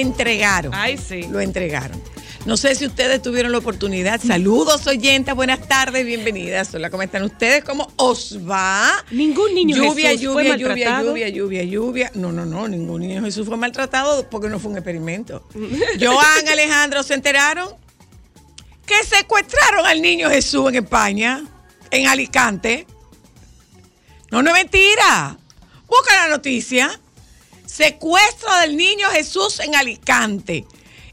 entregaron. Ay, sí. Lo entregaron. No sé si ustedes tuvieron la oportunidad. Saludos, oyentes. Buenas tardes, bienvenidas. Hola, ¿cómo están ustedes? ¿Cómo os va? Ningún niño lluvia, Jesús fue lluvia, lluvia, maltratado. lluvia, lluvia, lluvia. No, no, no, ningún niño Jesús fue maltratado porque no fue un experimento. Joan Alejandro, ¿se enteraron? Que secuestraron al niño Jesús en España, en Alicante. No, no es mentira. Busca la noticia. Secuestro del niño Jesús en Alicante.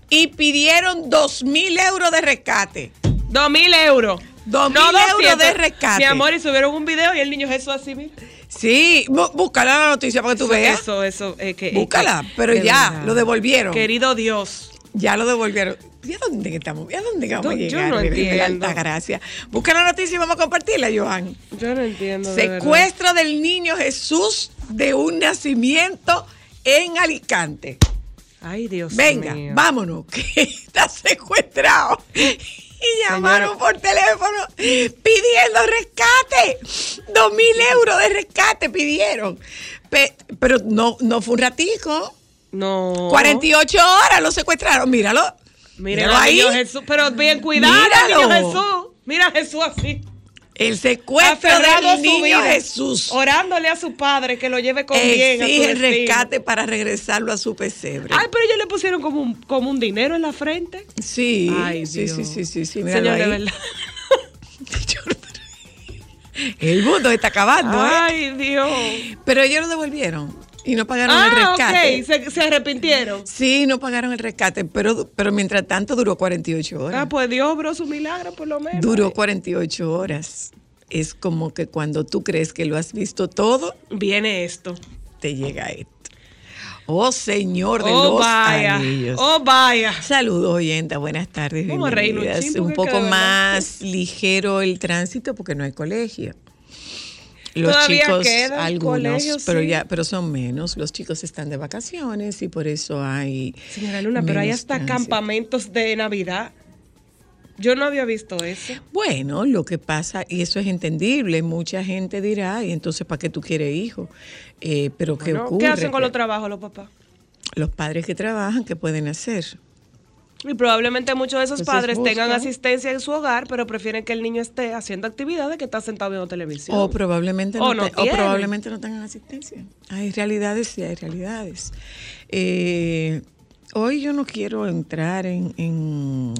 Y pidieron dos mil euros de rescate. Dos mil euros. Dos No, mil euros 200. de rescate. Mi amor, y subieron un video y el niño Jesús así, mira. Sí, bú- búscala la noticia para que tú veas. Eso, eso. eh, que, Búscala, que- pero ya, verdad. lo devolvieron. Querido Dios. Ya lo devolvieron. ¿Y a dónde estamos? ¿Y a dónde vamos No, a yo llegar? no de la entiendo. alta gracia. Busca la noticia y vamos a compartirla, Johan. Yo no entiendo. de. Secuestro del niño Jesús de un nacimiento en Alicante. Ay, Dios Venga, mío. vámonos, que está secuestrado. Y llamaron por teléfono pidiendo rescate. Dos mil euros de rescate pidieron. Pe- pero no, no fue un ratico. No. 48 horas lo secuestraron. Míralo. Míralo al ahí. Jesús. Pero bien cuidado, al Míralo. niño Jesús. Mira a Jesús así. El secuestro Aferrado del niño vida, Jesús. Orándole a su padre que lo lleve con bien Exige destino. rescate para regresarlo a su pesebre. Ay, pero ellos le pusieron como un, como un dinero en la frente. sí, Ay, sí, Dios. sí, sí, sí, sí, míralo Señor, de verdad. El mundo está acabando, ¿eh? Ay, Dios. Pero ellos lo devolvieron y no pagaron el Ah, rescate. ok. Se, se arrepintieron. Sí, no pagaron el rescate, pero, pero mientras tanto duró 48 horas. Ah, pues Dios obró su milagro por lo menos. duró 48 horas. Es como que cuando tú crees que lo has visto todo, Viene esto. te llega esto. Oh Señor de Oh, los vaya. anillos. Oh, vaya. Saludos, oyenta. Buenas tardes. Vamos a reírnos un Un poco más ligero el tránsito porque no hay colegio. Los Todavía chicos, algunos, colegios, pero sí. ya, pero son menos. Los chicos están de vacaciones y por eso hay. Señora Luna, pero hay hasta tránsito. campamentos de Navidad. Yo no había visto eso. Bueno, lo que pasa, y eso es entendible, mucha gente dirá, y entonces, ¿para qué tú quieres hijos? Eh, pero ¿qué ocurre? ¿Qué hacen con los trabajos los papás? los padres que trabajan, ¿qué pueden hacer? Y probablemente muchos de esos Entonces padres tengan asistencia en su hogar, pero prefieren que el niño esté haciendo actividades que está sentado viendo televisión. O probablemente, O no, no te- o probablemente no tengan asistencia. Hay realidades y hay realidades. Eh, hoy yo no quiero entrar en, en-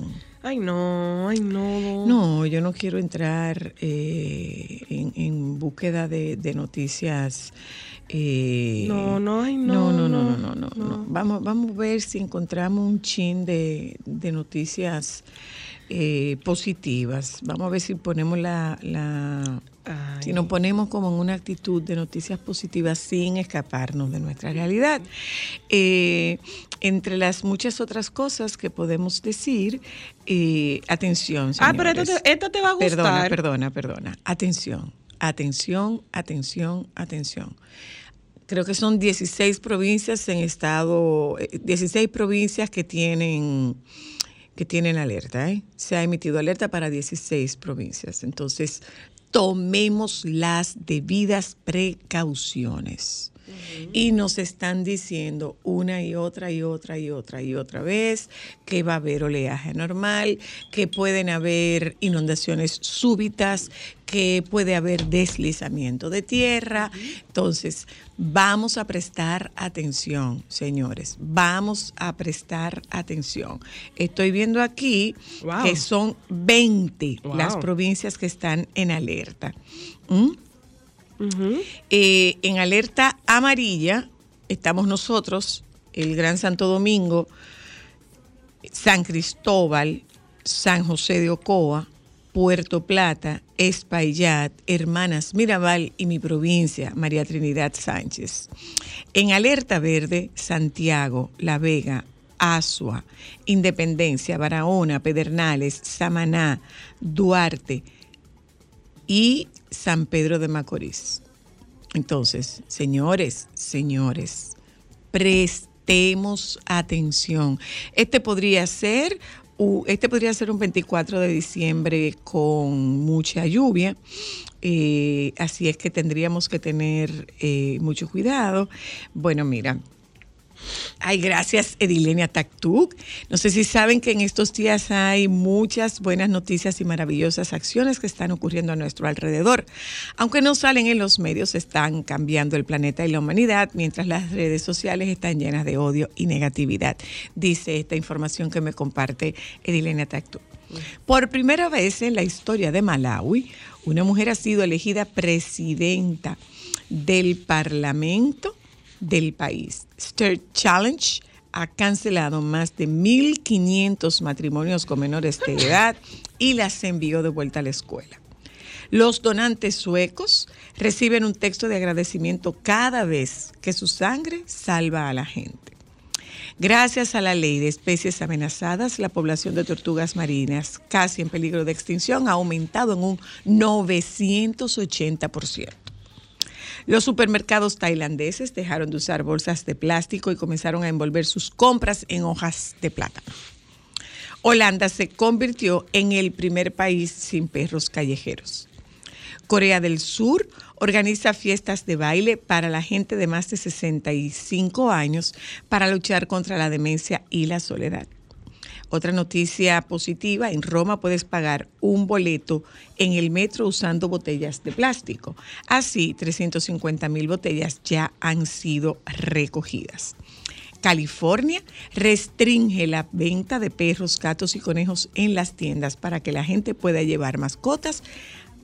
Ay, no, ay, no. No, yo no quiero entrar eh, en, en búsqueda de, de noticias. Eh, No, no, ay, no, no, no, no, no, no, no, no. no. Vamos, vamos a ver si encontramos un chin de, de noticias eh, positivas. Vamos a ver si ponemos la, la Ay. si nos ponemos como en una actitud de noticias positivas sin escaparnos de nuestra realidad. Eh, entre las muchas otras cosas que podemos decir, eh, atención. Ah, pero esto te- esta te va a gustar. Perdona, perdona, perdona. Atención, atención, atención, atención. Creo que son 16 provincias en estado, eh, 16 provincias que tienen que tienen alerta. ¿eh? Se ha emitido alerta para 16 provincias. Entonces, tomemos las debidas precauciones. Y nos están diciendo una y otra y otra y otra y otra vez que va a haber oleaje normal, que pueden haber inundaciones súbitas, que puede haber deslizamiento de tierra. Entonces, vamos a prestar atención, señores. Vamos a prestar atención. Estoy viendo aquí Wow. que son 20 Wow. las provincias que están en alerta. ¿Mm? Eh, en alerta amarilla estamos nosotros, el Gran Santo Domingo, San Cristóbal, San José de Ocoa, Puerto Plata, Espaillat, Hermanas Mirabal y mi provincia, María Trinidad Sánchez. En alerta verde, Santiago, La Vega, Asua, Independencia, Barahona, Pedernales, Samaná, Duarte, y San Pedro de Macorís. Entonces, señores, señores, prestemos atención. Este podría ser, este podría ser un 24 de diciembre con mucha lluvia. eh, así es que tendríamos que tener eh, mucho cuidado. Bueno, mira, Ay, gracias Edilenia Tactuc. No sé si saben que en estos días hay muchas buenas noticias y maravillosas acciones que están ocurriendo a nuestro alrededor. Aunque no salen en los medios, están cambiando el planeta y la humanidad, mientras las redes sociales están llenas de odio y negatividad. Dice esta información que me comparte Edilenia Tactuc. Por primera vez en la historia de Malawi, una mujer ha sido elegida presidenta del Parlamento del país. Stir Challenge ha cancelado más de 1.500 matrimonios con menores de edad y las envió de vuelta a la escuela. Los donantes suecos reciben un texto de agradecimiento cada vez que su sangre salva a la gente. Gracias a la ley de especies amenazadas, la población de tortugas marinas casi en peligro de extinción ha aumentado en un 980%. Los supermercados tailandeses dejaron de usar bolsas de plástico y comenzaron a envolver sus compras en hojas de plátano. Holanda se convirtió en el primer país sin perros callejeros. Corea del Sur organiza fiestas de baile para la gente de más de 65 años para luchar contra la demencia y la soledad. Otra noticia positiva, en Roma puedes pagar un boleto en el metro usando botellas de plástico. Así, 350 mil botellas ya han sido recogidas. California restringe la venta de perros, gatos y conejos en las tiendas para que la gente pueda llevar mascotas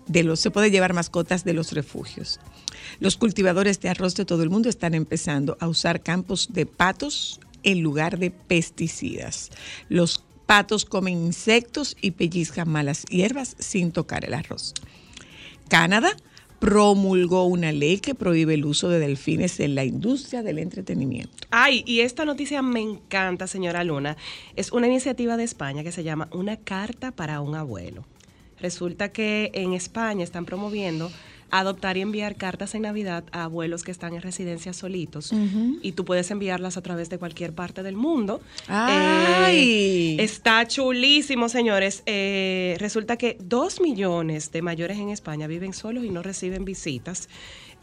de los se puede llevar mascotas de los refugios. Los cultivadores de arroz de todo el mundo están empezando a usar campos de patos en lugar de pesticidas. Los patos comen insectos y pellizcan malas hierbas sin tocar el arroz. Canadá promulgó una ley que prohíbe el uso de delfines en la industria del entretenimiento. Ay, y esta noticia me encanta, señora Luna. Es una iniciativa de España que se llama Una carta para un abuelo. Resulta que en España están promoviendo adoptar y enviar cartas en Navidad a abuelos que están en residencias solitos. Y tú puedes enviarlas a través de cualquier parte del mundo. ¡Ay! Eh, está chulísimo, señores. Eh, resulta que dos millones de mayores en España viven solos y no reciben visitas.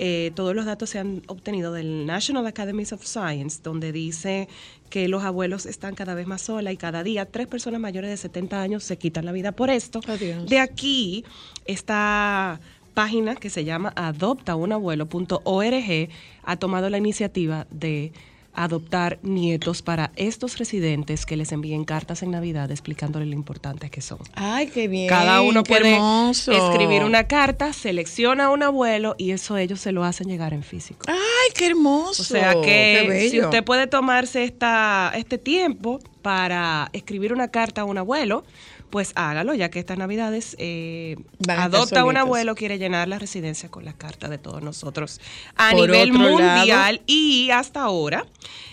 Eh, todos los datos se han obtenido del National Academies of Science, donde dice que los abuelos están cada vez más solas y cada día tres personas mayores de 70 años se quitan la vida por esto. Adiós. De aquí, esta página que se llama adoptaunabuelo.org ha tomado la iniciativa de adoptar nietos para estos residentes que les envíen cartas en Navidad explicándoles lo importantes que son. ¡Ay, qué bien! Cada uno puede hermoso. escribir una carta, selecciona a un abuelo y eso ellos se lo hacen llegar en físico. ¡Ay, qué hermoso! O sea que si usted puede tomarse esta, este tiempo para escribir una carta a un abuelo, pues hágalo, ya que estas navidades eh, adopta un abuelo, quiere llenar la residencia con las cartas de todos nosotros a Por nivel mundial lado- y hasta ahora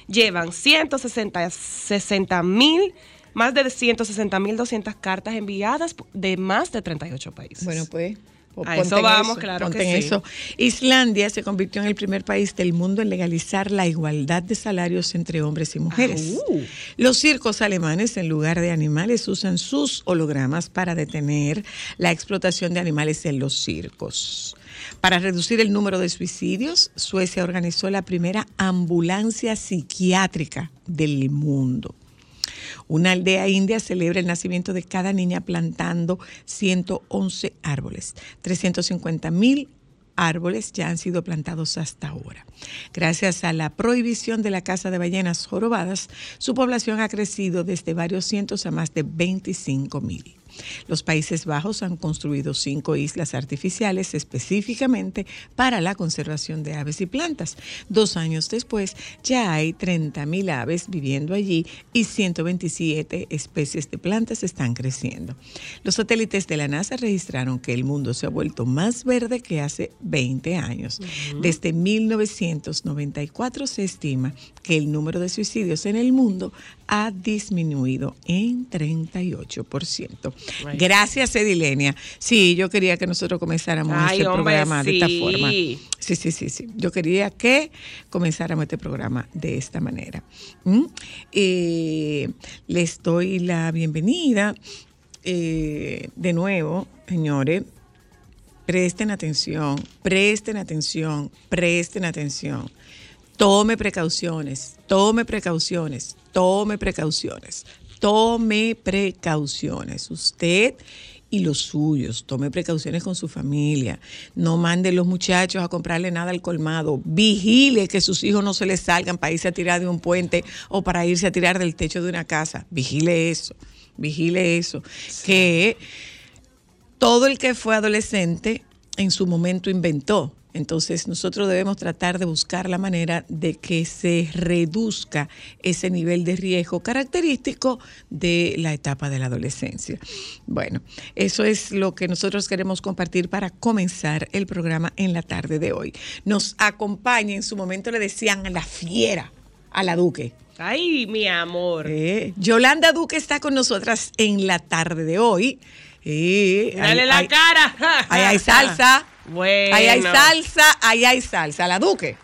llevan 160 60 mil, más de 160 mil 200 cartas enviadas de más de 38 países. Bueno, pues. A eso vamos, claro que en sí. eso. Islandia se convirtió en el primer país del mundo en legalizar la igualdad de salarios entre hombres y mujeres. Ah, uh. Los circos alemanes, en lugar de animales, usan sus hologramas para detener la explotación de animales en los circos. Para reducir el número de suicidios, Suecia organizó la primera ambulancia psiquiátrica del mundo. Una aldea india celebra el nacimiento de cada niña plantando 111 árboles. 350 mil árboles ya han sido plantados hasta ahora. Gracias a la prohibición de la caza de ballenas jorobadas, su población ha crecido desde varios cientos a más de 25 mil. Los Países Bajos han construido cinco islas artificiales específicamente para la conservación de aves y plantas. Dos años después, ya hay 30.000 aves viviendo allí y 127 especies de plantas están creciendo. Los satélites de la NASA registraron que el mundo se ha vuelto más verde que hace 20 años. Desde 1994 se estima que el número de suicidios en el mundo ha disminuido en 38%. Right. Gracias, Edilenia. Sí, yo quería que nosotros comenzáramos Ay, este hombre, programa de esta forma. Sí, sí, sí, sí. Yo quería que comenzáramos este programa de esta manera. ¿Mm? Eh, les doy la bienvenida eh, de nuevo, señores. Presten atención, presten atención, presten atención. Tome precauciones, tome precauciones, tome precauciones, tome precauciones. Usted y los suyos, tome precauciones con su familia. No mande los muchachos a comprarle nada al colmado. Vigile que sus hijos no se les salgan para irse a tirar de un puente o para irse a tirar del techo de una casa. Vigile eso, vigile eso. Que todo el que fue adolescente en su momento inventó. Entonces nosotros debemos tratar de buscar la manera de que se reduzca ese nivel de riesgo característico de la etapa de la adolescencia. Bueno, eso es lo que nosotros queremos compartir para comenzar el programa en la tarde de hoy. Nos acompaña, en su momento le decían a la fiera, a la Duque. Ay, mi amor. Eh, Yolanda Duque está con nosotras en la tarde de hoy. Eh, Dale la cara. Ahí hay salsa. Ahí hay salsa, ahí hay salsa. La Duque.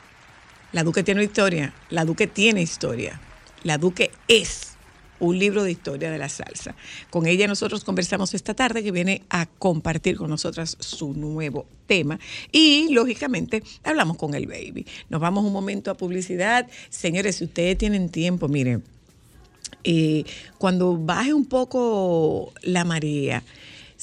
La Duque tiene historia. La Duque tiene historia. La Duque es un libro de historia de la salsa. Con ella nosotros conversamos esta tarde que viene a compartir con nosotras su nuevo tema y lógicamente hablamos con el baby. Nos vamos un momento a publicidad. Señores, si ustedes tienen tiempo, miren, eh, cuando baje un poco la marea,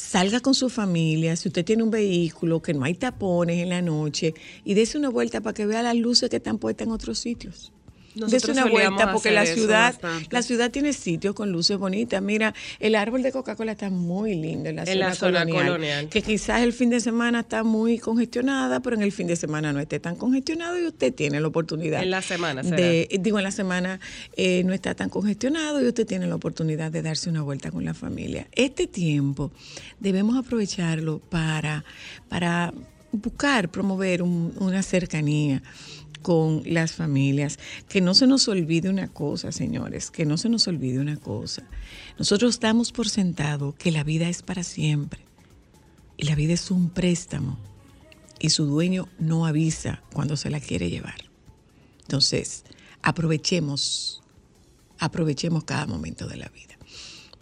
salga con su familia, si usted tiene un vehículo, que no hay tapones en la noche, y dése una vuelta para que vea las luces que están puestas en otros sitios. Nosotros Dese una vuelta porque la ciudad, la ciudad tiene sitios con luces bonitas. Mira, el árbol de Coca-Cola está muy lindo en la, En zona, la zona colonial, colonial. Que quizás el fin de semana está muy congestionada, pero en el fin de semana no esté tan congestionado y usted tiene la oportunidad. En la semana será. de, digo, en la semana eh, no está tan congestionado y usted tiene la oportunidad de darse una vuelta con la familia. Este tiempo debemos aprovecharlo para, para buscar, promover un- una cercanía con las familias. Que no se nos olvide una cosa, señores, que no se nos olvide una cosa. Nosotros damos por sentado que la vida es para siempre y la vida es un préstamo y su dueño no avisa cuando se la quiere llevar. Entonces, aprovechemos, aprovechemos cada momento de la vida.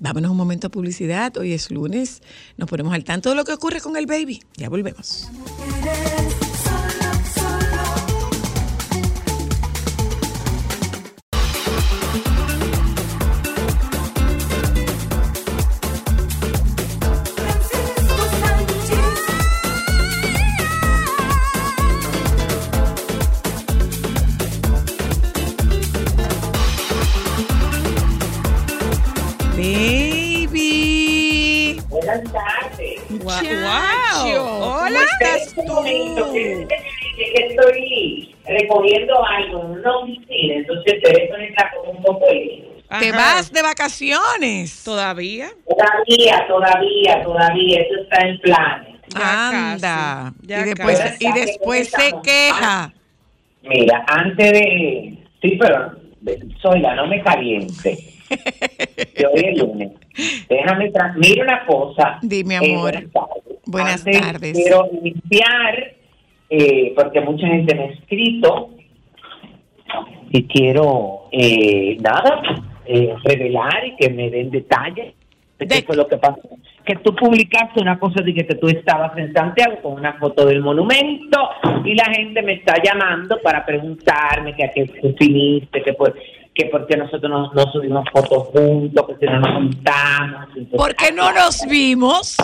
Vámonos un momento a publicidad. Hoy es lunes. Nos ponemos al tanto de lo que ocurre con el baby. Ya volvemos. Muchacho, Wow. ¿cómo Hola. estás tú? estoy recogiendo algo en una oficina, entonces el teléfono está como un poco. Te vas de vacaciones. ¿Todavía? Todavía, todavía, todavía, eso está en planes. Ya Anda. ya y después, casi. y después se queja. Mira, antes de... Sí, pero Soyla, no me caliente. Hoy es lunes. Déjame... tra- Mira una cosa. Dime, Eh, amor. buenas tardes. Buenas Antes tardes. Quiero iniciar, eh, porque mucha gente me ha escrito, y quiero, eh, nada, eh, revelar y que me den detalles de qué fue lo que pasó. Que tú publicaste una cosa de que tú estabas en Santiago con una foto del monumento y la gente me está llamando para preguntarme que a qué viniste, que por, que porque nosotros no, no subimos fotos juntos, que si no nos juntamos. ¿Por qué no nos vimos?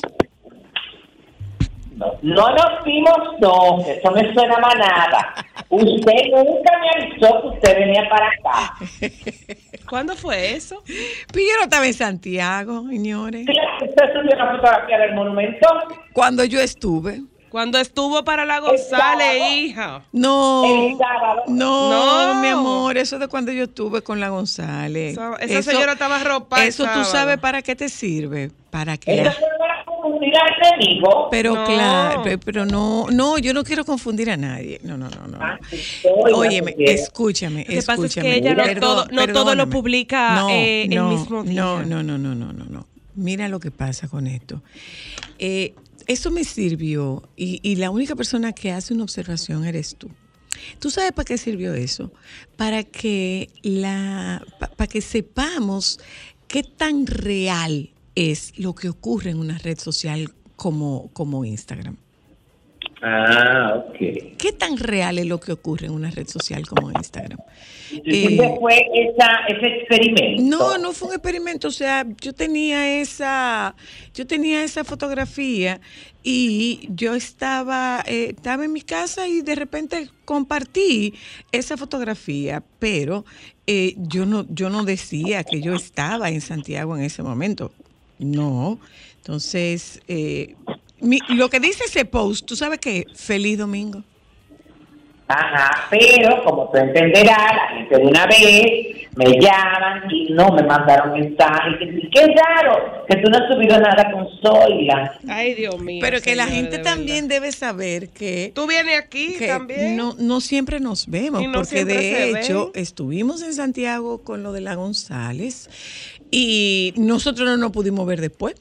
no, no nos vimos, no, eso me suena a nada. Usted nunca me avisó que usted venía para acá. ¿Cuándo fue eso? No estaba en Santiago, señores. Usted subió una fotografía del monumento. Cuando yo estuve. Cuando estuvo para la González, hija. No. No, No. mi amor, eso de cuando yo estuve con la González. Esa- esa señora estaba ropa Eso tú sabes para qué te sirve. Para que Eso la- fue para confundir al enemigo. Pero No. claro, pe- pero no, no, yo no quiero confundir a nadie. No, no, no, no. Ah, Óyeme, escúchame, Lo que pasa es que escúchame. ella no Perdón, todo- no todo lo publica, eh, el mismo día. No, no, no, no, no, no, no. Mira lo que pasa con esto. Eh, eso me sirvió y, la única persona que hace una observación eres tú. ¿Tú sabes para qué sirvió eso? Para que la, pa- para que sepamos qué tan real es lo que ocurre en una red social como, como Instagram. Ah, ok. ¿Qué tan real es lo que ocurre en una red social como Instagram? ¿Y Eh, fue esa, ese experimento? No, no fue un experimento. O sea, yo tenía esa, yo tenía esa fotografía y yo estaba, eh, estaba en mi casa y de repente compartí esa fotografía, pero eh, yo no, yo no decía que yo estaba en Santiago en ese momento. No. Entonces, eh, mi- lo que dice ese post, ¿tú sabes qué? Feliz domingo. Ajá, pero como tú entenderás, la gente de una vez me llaman y no me mandaron mensajes. Y qué raro que tú no has subido nada con Zoila. Ay, Dios mío. Pero que la gente de también verdad. debe saber que Tú vienes aquí que también. no, no siempre nos vemos, Y no porque de hecho ven. estuvimos en Santiago con lo de la González y nosotros no nos pudimos ver después.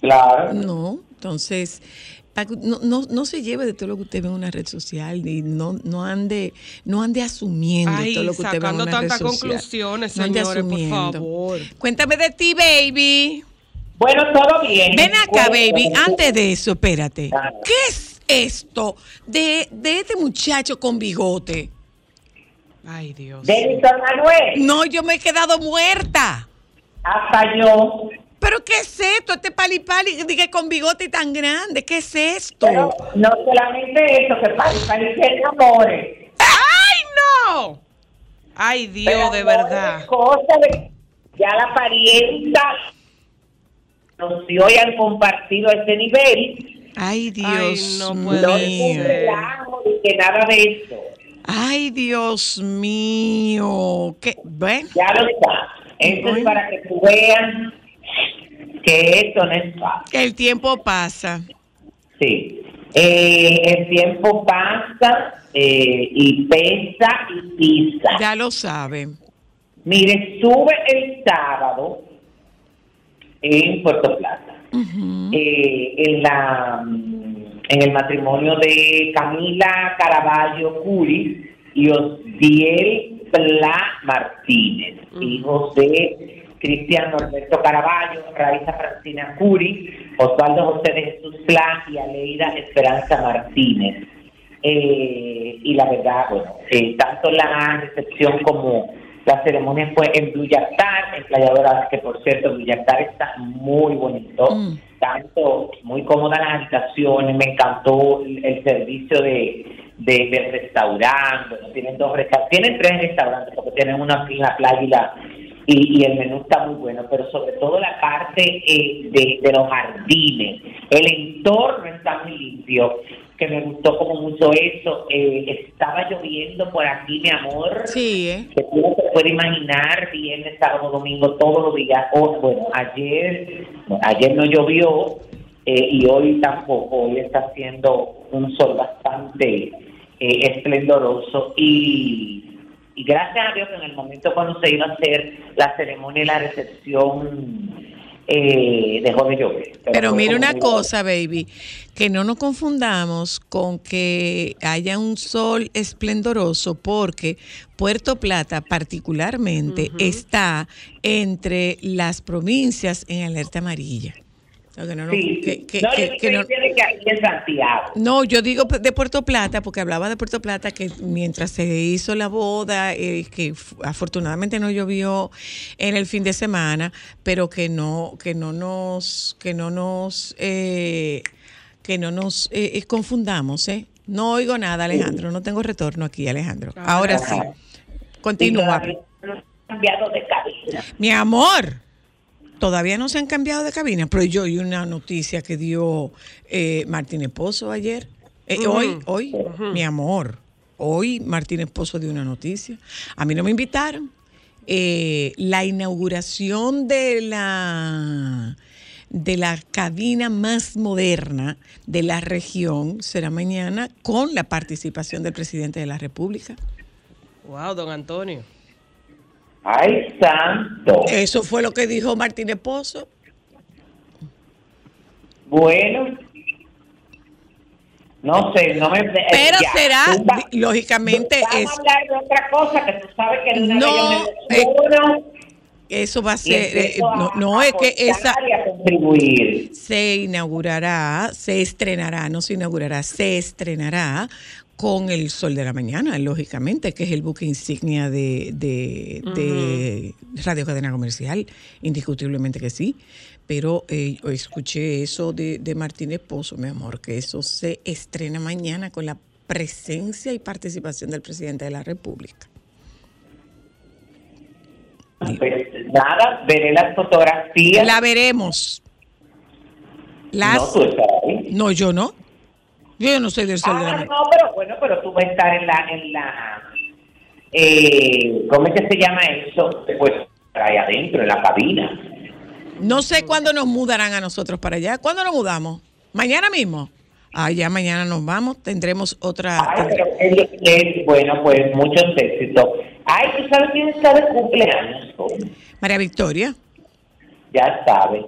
Claro. No, entonces no, no, no se lleve de todo lo que usted ve en una red social y no, no ande no ande asumiendo Ay, todo lo que usted ve en sacando una red tantas social. conclusiones, No ande señores, por asumiendo. favor. Cuéntame de ti, baby. Bueno, todo bien. Ven acá, baby. Antes de eso, espérate. Ah. ¿Qué es esto de, de este muchacho con bigote? Ay, Dios. De Víctor Manuel, No, yo me he quedado muerta. hasta yo. ¿Pero qué es esto? Este pali pali, dije con bigote tan grande. ¿Qué es esto? Pero no solamente eso, que parece que amores. ¡Ay, no! Ay, Dios, Pero de verdad. es Cosa de ya la parienta nos dio y han compartido a ese nivel. Ay, Dios Ay, no No puede que nada de eso. Ay, Dios mío. ¿Qué? ¿Ven? Ya lo está. Esto es para que tú veas que esto no es fácil. El tiempo pasa. Sí. Eh, el tiempo pasa eh, y pesa y pisa. Ya lo saben. Mire, sube el sábado en Puerto Plata. Eh, en la mm, en el matrimonio de Camila Caraballo Curis y Osdiel Pla Martínez, hijos de Cristian Norberto Caraballo, Raiza Francina Curis, Osvaldo José de Jesús Pla y Aleida Esperanza Martínez. Eh, y la verdad, bueno, eh, tanto la recepción como la ceremonia fue en Blue Yactar, en Playa Dorada, que por cierto, Blue Yactar está muy bonito, Mm. tanto muy cómoda las habitaciones, me encantó el, el servicio de, de, del restaurante, bueno, tienen dos restaurantes, tienen tres restaurantes, porque tienen uno aquí en la playa y, la, y, y el menú está muy bueno, pero sobre todo la parte eh, de, de los jardines, el entorno está muy limpio, que me gustó como mucho eso, eh, estaba lloviendo por aquí, mi amor, Sí, ¿eh? que uno se puede imaginar viernes, sábado, domingo, todos los días. O, bueno, ayer, ayer no llovió eh, y hoy tampoco. Hoy está haciendo un sol bastante eh, esplendoroso y, y gracias a Dios que en el momento cuando se iba a hacer la ceremonia y la recepción eh, dejó de llover. Pero mira como una cosa, baby, que no nos confundamos con que haya un sol esplendoroso porque Puerto Plata particularmente está entre las provincias en alerta amarilla. No nos- Sí, que- que- no, que- yo digo de Puerto Plata porque hablaba de Puerto Plata que mientras se hizo la boda, eh, que afortunadamente no llovió en el fin de semana, pero que no, que no nos, que no nos, eh, que no nos eh, eh, confundamos, ¿eh? No oigo nada, Alejandro. No tengo retorno aquí, Alejandro. Ahora sí. Continúa. Cambiado de cabina. Mi amor, todavía no se han cambiado de cabina, pero yo oí una noticia que dio eh, Martín Esposo ayer. Eh, Hoy, hoy, mi amor, hoy Martín Esposo dio una noticia. A mí no me invitaron. Eh, la inauguración de la de la cabina más moderna de la región será mañana con la participación del presidente de la República. Wow, don Antonio. Ay, santo. Eso fue lo que dijo Martín Esposo. Bueno. No sé, no me... eh, Pero ya. será, va- lógicamente, Vamos es, a hablar de otra cosa que tú sabes que una No, vez yo eh, me uno eso va a ser, eh, no, a- no a es que esa se inaugurará, se estrenará, no se inaugurará, se estrenará con el Sol de la Mañana, lógicamente, que es el buque insignia de, de, de Radio Cadena Comercial, indiscutiblemente que sí. Pero eh, escuché eso de, de Martín Esposo, mi amor, que eso se estrena mañana con la presencia y participación del presidente de la República. Pues nada, veré las fotografías. La veremos. Las, No, tú estás ahí. No, yo no. Yo no soy del sol de la Ah, no, pero bueno, pero tú vas a estar en la, en la, eh, ¿cómo es que se llama eso? Pues ahí adentro, en la cabina. No sé cuándo nos mudarán a nosotros para allá. ¿Cuándo nos mudamos? ¿Mañana mismo? Ah, ya mañana nos vamos. Tendremos otra. Ay, pero él- él- bueno, pues muchos éxitos. Ay, ¿tú sabes quién está de cumpleaños? María Victoria. Ya sabes.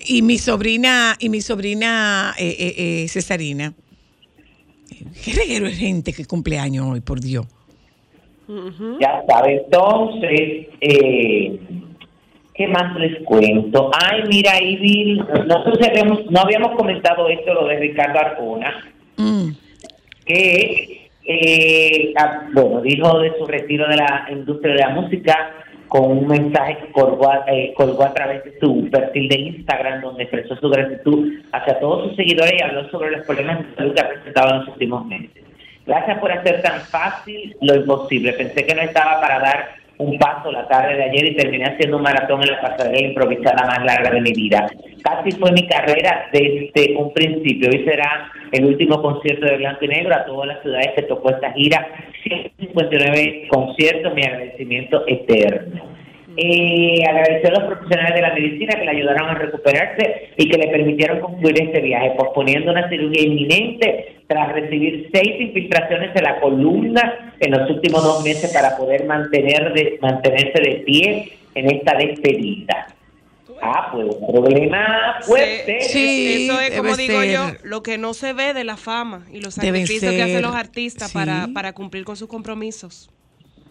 Y mi sobrina, y mi sobrina eh, eh, eh, Cesarina. Qué reguero de gente que cumpleaños hoy, por Dios. Ya sabes. Entonces, eh, ¿qué más les cuento? Ay, mira, vi, nosotros habíamos, no habíamos comentado esto, lo de Ricardo Arjona. Mm. que eh, ah, bueno dijo de su retiro de la industria de la música con un mensaje que colgó a, eh, colgó través de su perfil de Instagram donde expresó su gratitud hacia todos sus seguidores y habló sobre los problemas de salud que ha presentado en los últimos meses. Gracias por hacer tan fácil lo imposible. Pensé que no estaba para dar un paso la tarde de ayer y terminé haciendo un maratón en la pasarela improvisada más larga de mi vida. Casi fue mi carrera desde un principio. Hoy será el último concierto de Blanco y Negro a todas las ciudades que tocó esta gira. 159 conciertos, mi agradecimiento eterno. Eh, agradecer a los profesionales de la medicina que le ayudaron a recuperarse y que le permitieron concluir este viaje, posponiendo una cirugía inminente tras recibir seis infiltraciones en la columna en los últimos dos meses para poder mantener de, mantenerse de pie en esta despedida. Ah, pues un problema fuerte. Sí. Eso es como digo yo, lo que no se ve de la fama y los sacrificios que hacen los artistas sí. para, para cumplir con sus compromisos.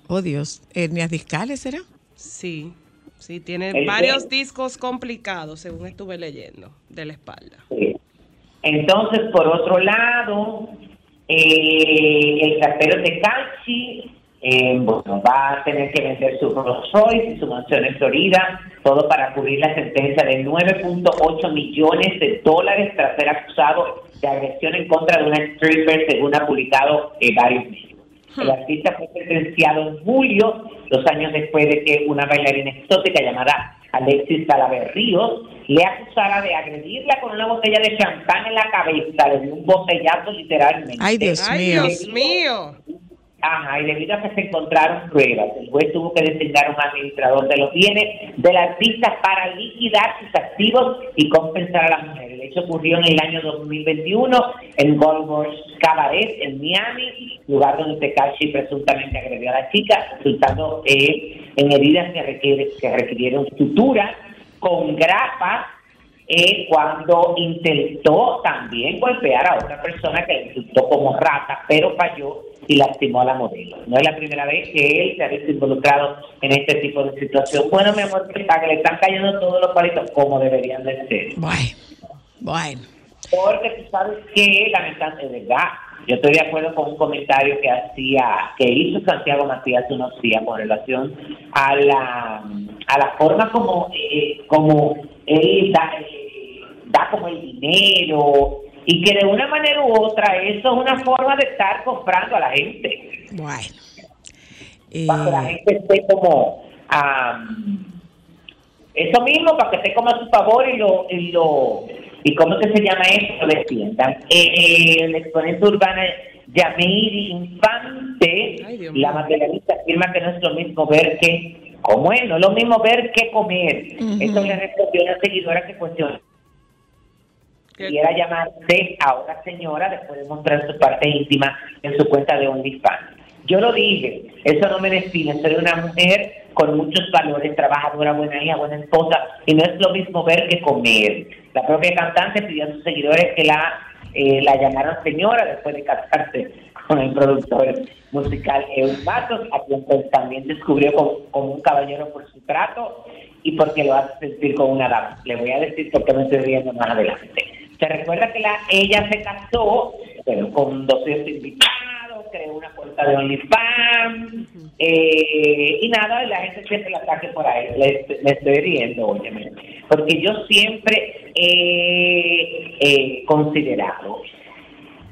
Oh, Dios. ¿Hernias discales será? Sí, sí, tiene El varios discos complicados, según estuve leyendo, de la espalda. Sí. Entonces, por otro lado, eh, el cartero de Canchi eh, bueno, va a tener que vender su Rolls Royce y su mansión en Florida, todo para cubrir la sentencia de 9.8 millones de dólares tras ser acusado de agresión en contra de una stripper, según ha publicado eh, varios medios. El artista fue sentenciado en julio, dos años después de que una bailarina exótica llamada Alexis Salaver Ríos le acusara de agredirla con una botella de champán en la cabeza, le dio un botellazo literalmente. Ay, Dios ¡Ay, mío. Dios mío! Ajá, y debido a que se encontraron pruebas, el juez tuvo que designar un administrador de los bienes del artista para liquidar sus activos y compensar a la mujer. El hecho ocurrió en el año 2021 en Gold Rush Cabaret, en Miami, lugar donde Tekashi presuntamente agredió a la chica, resultando eh, en heridas que, requiere- que requirieron sutura con grapas eh, cuando intentó también golpear a otra persona que le insultó como rata, pero falló y lastimó a la modelo. No es la primera vez que él se ha visto involucrado en este tipo de situación. Bueno, mi amor, que está, que le están cayendo todos los palitos como deberían de ser. Bueno, bueno. Porque tú sabes que, lamentablemente, de verdad, yo estoy de acuerdo con un comentario que hacía, que hizo Santiago Matías unos días con relación a la, a la forma como, eh, como él da, eh, da como el dinero y que de una manera u otra eso es una forma de estar comprando a la gente Bueno. Eh, para que la gente esté como am, eso mismo para que esté como a su favor y lo y lo y cómo que se llama eso lo defiendan Eh, eh, el exponente urbano Yamiri Infante Ay, la materialista afirma que no es lo mismo ver que como es no es lo mismo ver que comer Ujú. eso le respondió una seguidora que cuestionó ¿Qué? quiera llamarse ahora señora después de mostrar su parte íntima en su cuenta de OnlyFans. Yo lo dije, eso no me define, soy una mujer con muchos valores, trabajadora, buena hija, buena esposa, y no es lo mismo ver que comer. La propia cantante pidió a sus seguidores que la, eh, la llamaran señora después de casarse con el productor musical Eus Matos, a quien pues también descubrió como, un caballero por su trato y porque lo hace sentir como una dama. Le voy a decir por qué me estoy riendo más adelante. Se recuerda que la, ella se casó, pero con 200 invitados, creó una cuenta de OnlyFans, eh, y nada, y la gente siempre la ataque por ahí. Le, estoy riendo, óyeme. Porque yo siempre he eh, considerado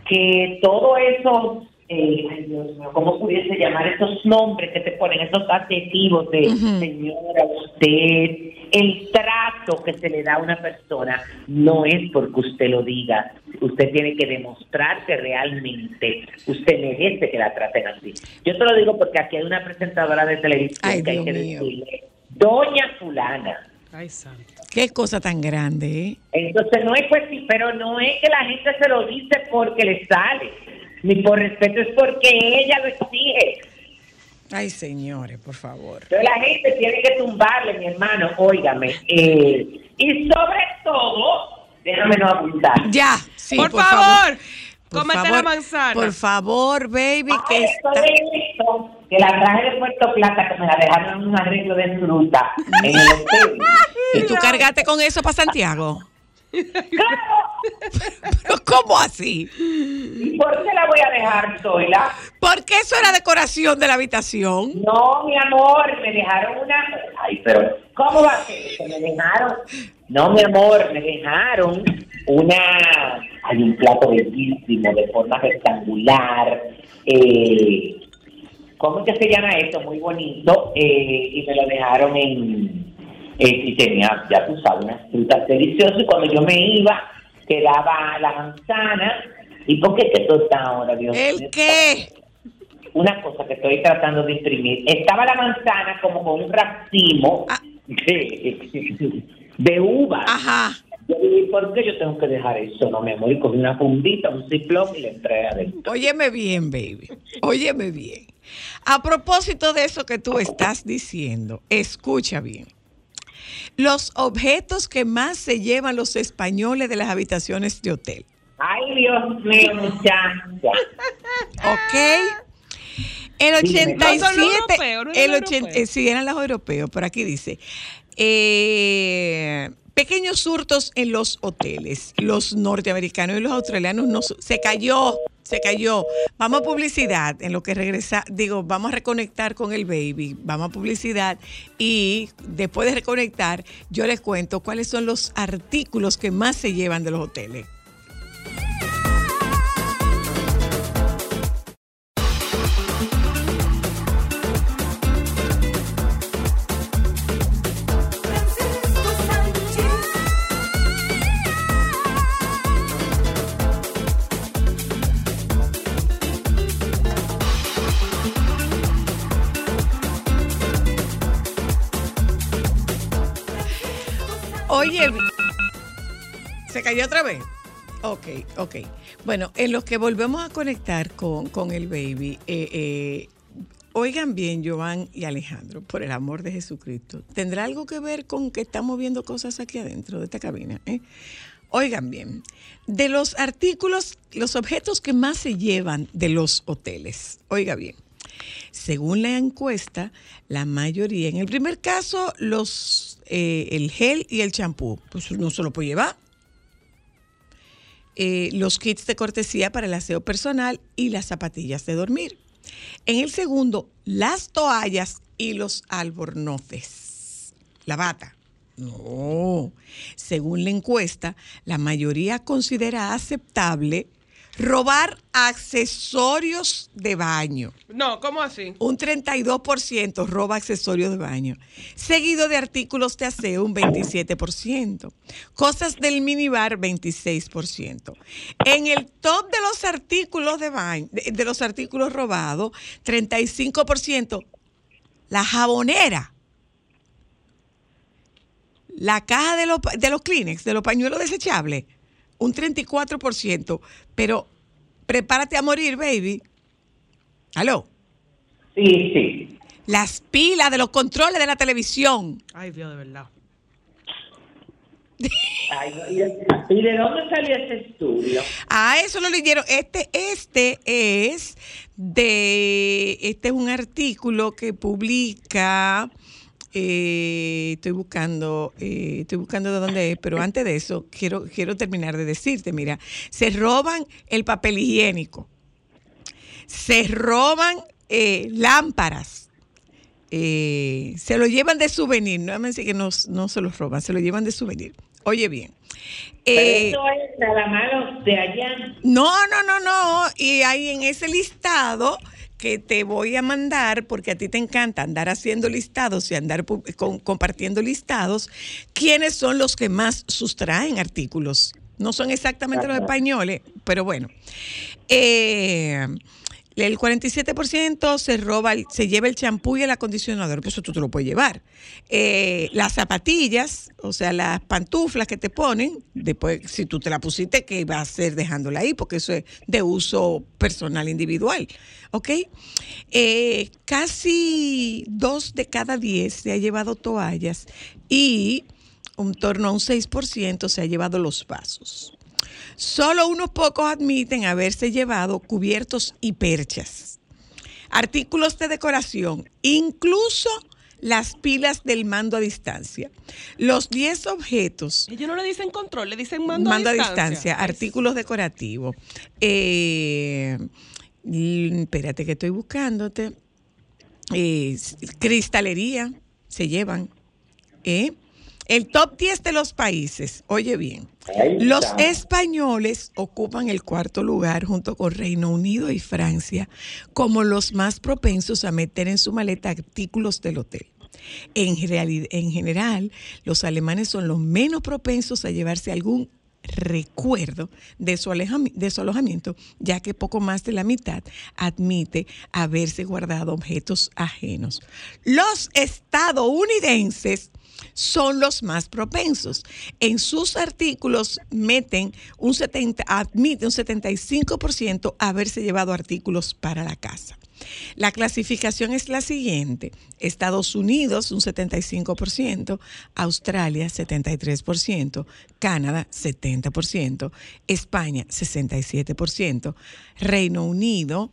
que todo eso, eh, ay Dios mío, ¿cómo pudiese llamar esos nombres que te ponen, esos adjetivos de señora, usted, el trato que se le da a una persona no es porque usted lo diga, usted tiene que demostrar que realmente usted merece que la traten así. Yo te lo digo porque aquí hay una presentadora de televisión Ay, que hay que mío. decirle, doña fulana. Ay, santo. Qué cosa tan grande, ¿eh? Entonces no es pues sí, pero no es que la gente se lo dice porque le sale, ni por respeto, es porque ella lo exige. Ay, señores, por favor. Entonces la gente tiene que tumbarle, mi hermano, óigame. eh, y sobre todo, déjame no apuntar. Ya, sí, por, por, favor, Por cómete la favor, manzana. Por favor, baby, que está... listo, que la traje de Puerto Plata, que me la dejaron en un arreglo de fruta en el hotel. ¿Y tú cargaste con eso para Santiago? ¿Pero cómo así? ¿Y por qué la voy a dejar sola? Porque eso era decoración de la habitación. No, mi amor, me dejaron una. Ay, pero ¿cómo va a ser? Que me dejaron. No, mi amor, me dejaron una. Hay un plato bellísimo de forma rectangular. Eh, ¿Cómo es que se llama esto? Muy bonito. eh, y me lo dejaron en. Eh, y tenía, ya tú sabes, unas frutas deliciosas. Y cuando yo me iba, quedaba la manzana. ¿Y por qué que tú estás ahora, Dios mío? ¿El qué? una cosa que estoy tratando de imprimir. Estaba la manzana como con un racimo Ah. de, de uva. Ajá. Yo dije, ¿por qué yo tengo que dejar eso? No, mi amor, y cogí una fundita, un ciclón y le entré adentro. Óyeme bien, baby. Óyeme bien. A propósito de eso que tú estás diciendo, escucha bien. Los objetos que más se llevan los españoles de las habitaciones de hotel. Ay, Dios mío, muchacha. ¿Ok? El Dime. 87, No son los europeos, no eran el los 80, europeos. eh, sí, eran los europeos, pero aquí dice, eh, pequeños hurtos en los hoteles. Los norteamericanos y los australianos no, se cayó, se cayó. Vamos a publicidad, en lo que regresa, digo, vamos a reconectar con el baby, vamos a publicidad y después de reconectar, yo les cuento cuáles son los artículos que más se llevan de los hoteles. ¿Se cayó otra vez? Ok, ok. Bueno, en los que volvemos a conectar con, con el baby, eh, eh, Oigan bien, Joan y Alejandro, por el amor de Jesucristo. ¿Tendrá algo que ver con que estamos viendo cosas aquí adentro de esta cabina? eh? Oigan bien, de los artículos, los objetos que más se llevan de los hoteles. Oiga bien, según la encuesta, la mayoría, en el primer caso, los, el gel y el champú, pues no se lo puede llevar. Eh, los kits de cortesía para el aseo personal y las zapatillas de dormir. En el segundo, las toallas y los albornoces. La bata. No. Según la encuesta, la mayoría considera aceptable robar accesorios de baño. No, ¿cómo así? Un 32% roba accesorios de baño, seguido de artículos de aseo un 27%, cosas del minibar 26%. En el top de los artículos de baño, de, de los artículos robados, 35% la jabonera. La caja de los, de los Kleenex, de los pañuelos desechables, un 34%. Pero prepárate a morir, baby. ¿Aló? Sí, sí. Las pilas de los controles de la televisión. Ay, Dios, de verdad. Ay, ¿y de- ¿Y de dónde salió ese estudio? A eso lo leyeron. Este, este es de, este es un artículo que publica, eh, estoy buscando, eh, estoy buscando de dónde es, pero antes de eso quiero, quiero terminar de decirte, mira, se roban el papel higiénico, se roban eh, lámparas. eh, se lo llevan de souvenir, no me que no, no se los roban, se lo llevan de souvenir. Oye bien. Pero eh, eso es nada más de allá. no, no, no, no. Y hay en ese listado que te voy a mandar, porque a ti te encanta andar haciendo listados y andar con- compartiendo listados, quiénes son los que más sustraen artículos. No son exactamente los españoles, pero bueno. Eh, el 47% se roba, se lleva el champú y el acondicionador, pues eso tú te lo puedes llevar. Eh, las zapatillas, o sea, las pantuflas que te ponen, después si tú te la pusiste, ¿qué va a hacer dejándola ahí? Porque eso es de uso personal individual, ¿ok? Eh, casi dos de cada diez se ha llevado toallas y un torno a un 6% se ha llevado los vasos. Solo unos pocos admiten haberse llevado cubiertos y perchas, artículos de decoración, incluso las pilas del mando a distancia. Los 10 objetos Ellos no le dicen control, le dicen mando, mando a distancia. artículos decorativos. Eh, espérate que estoy buscándote. Eh, cristalería se llevan. ¿eh? El top 10 de los países, oye bien, los españoles ocupan el cuarto lugar junto con Reino Unido y Francia como los más propensos a meter en su maleta artículos del hotel. En, general, los alemanes son los menos propensos a llevarse algún recuerdo de su, alejami- de su alojamiento, ya que poco más de la mitad admite haberse guardado objetos ajenos. Los estadounidenses son los más propensos. En sus artículos meten un 70, admite un 75% haberse llevado artículos para la casa. La clasificación es la siguiente. Estados Unidos un 75%, Australia 73%, Canadá 70%, España 67%, Reino Unido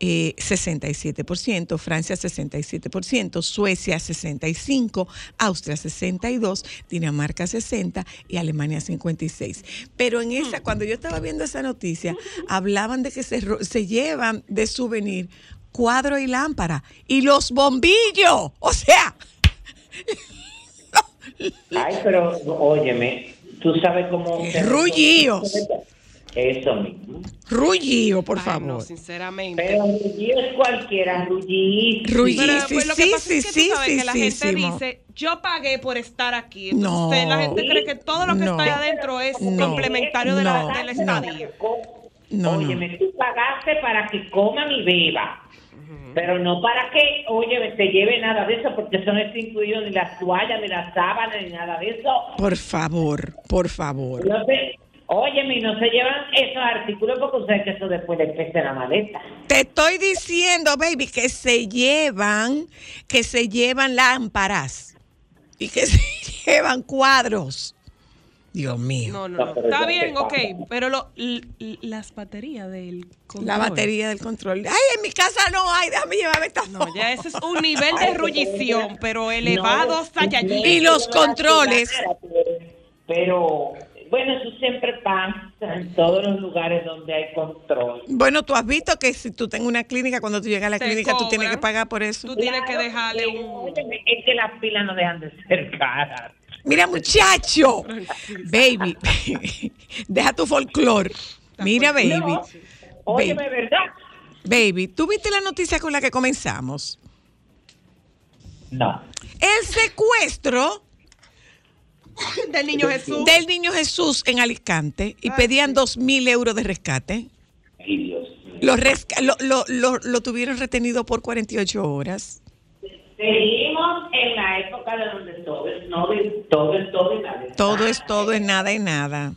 eh, 67%, Francia 67%, Suecia 65%, Austria 62%, Dinamarca 60% y Alemania 56%. Pero en esa, cuando yo estaba viendo esa noticia, hablaban de que se, se llevan de souvenir cuadro y lámpara y los bombillos. O sea, Ay, pero óyeme, tú sabes cómo... Rullíos. Eso mismo. rullío, por Ay, favor. no, sinceramente. Pero rullío es cualquiera. Rullí. Pero, sí, pues, lo que sí, pasa es sí, que tú sabes sí, que la sí, gente sí, dice, yo pagué por estar aquí. No. Entonces la gente cree que todo lo que No. está ahí adentro es No. complementario de la, No. de la estadía. No, no. Óyeme, tú pagaste para que coman y beban. Pero no para que, oye, te lleve nada de eso, porque eso no está incluido ni las toallas, ni las sábanas, ni nada de eso. Por favor, por favor. No sé, Óyeme, y no se llevan esos artículos porque ustedes que eso después le pesa la maleta. Te estoy diciendo, baby, que se llevan, que se llevan lámparas y que se llevan cuadros. Dios mío. No, no, Está bien, ok. Pero lo, l- l- las baterías del control. La batería del control. Ay, en mi casa no hay, déjame llevarme esta. No, ya ese es un nivel de ebullición, pero elevado No, hasta allá. no, Y los controles. Pero, bueno, eso siempre pasa en todos los lugares donde hay control. Bueno, tú has visto que si tú tengas una clínica, cuando tú llegas a la Te clínica, tú tienes que pagar por eso. Tú tienes que dejarle un... Es que las pilas no dejan de ser caras. Mira, muchacho. Baby, deja tu folclore. Mira, baby. No, óyeme, ¿verdad? Baby, ¿tú viste la noticia con la que comenzamos? No. El secuestro Del niño Jesús. del niño Jesús en Alicante y pedían dos mil euros de rescate. Ay, Dios. Lo, resca- lo, lo- lo- lo tuvieron retenido por 48 horas. Seguimos en la época de donde todo es no, todo es todo y nada. Todo es todo, es nada y nada.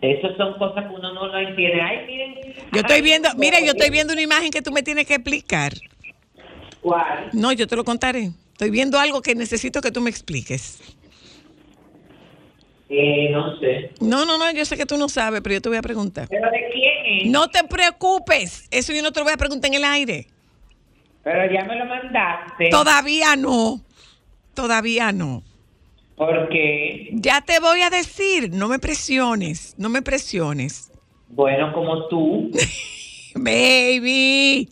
Esas son cosas que uno no lo entiende. Ay, miren. Yo estoy ay, viendo, mira, yo estoy viendo una imagen que tú me tienes que explicar. ¿Cuál? No, yo te lo contaré. Estoy viendo algo que necesito que tú me expliques. Eh, no sé. No, no, no, yo sé que tú no sabes, pero yo te voy a preguntar. ¿Pero de quién es? No te preocupes, eso yo no te lo voy a preguntar en el aire. Pero ya me lo mandaste. Todavía no, todavía no. Porque, Ya te voy a decir, no me presiones, no me presiones. bueno, como tú, Baby.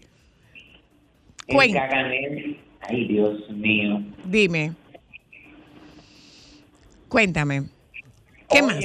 Caganer. Ay, Dios mío. dime. Cuéntame. ¿Qué más?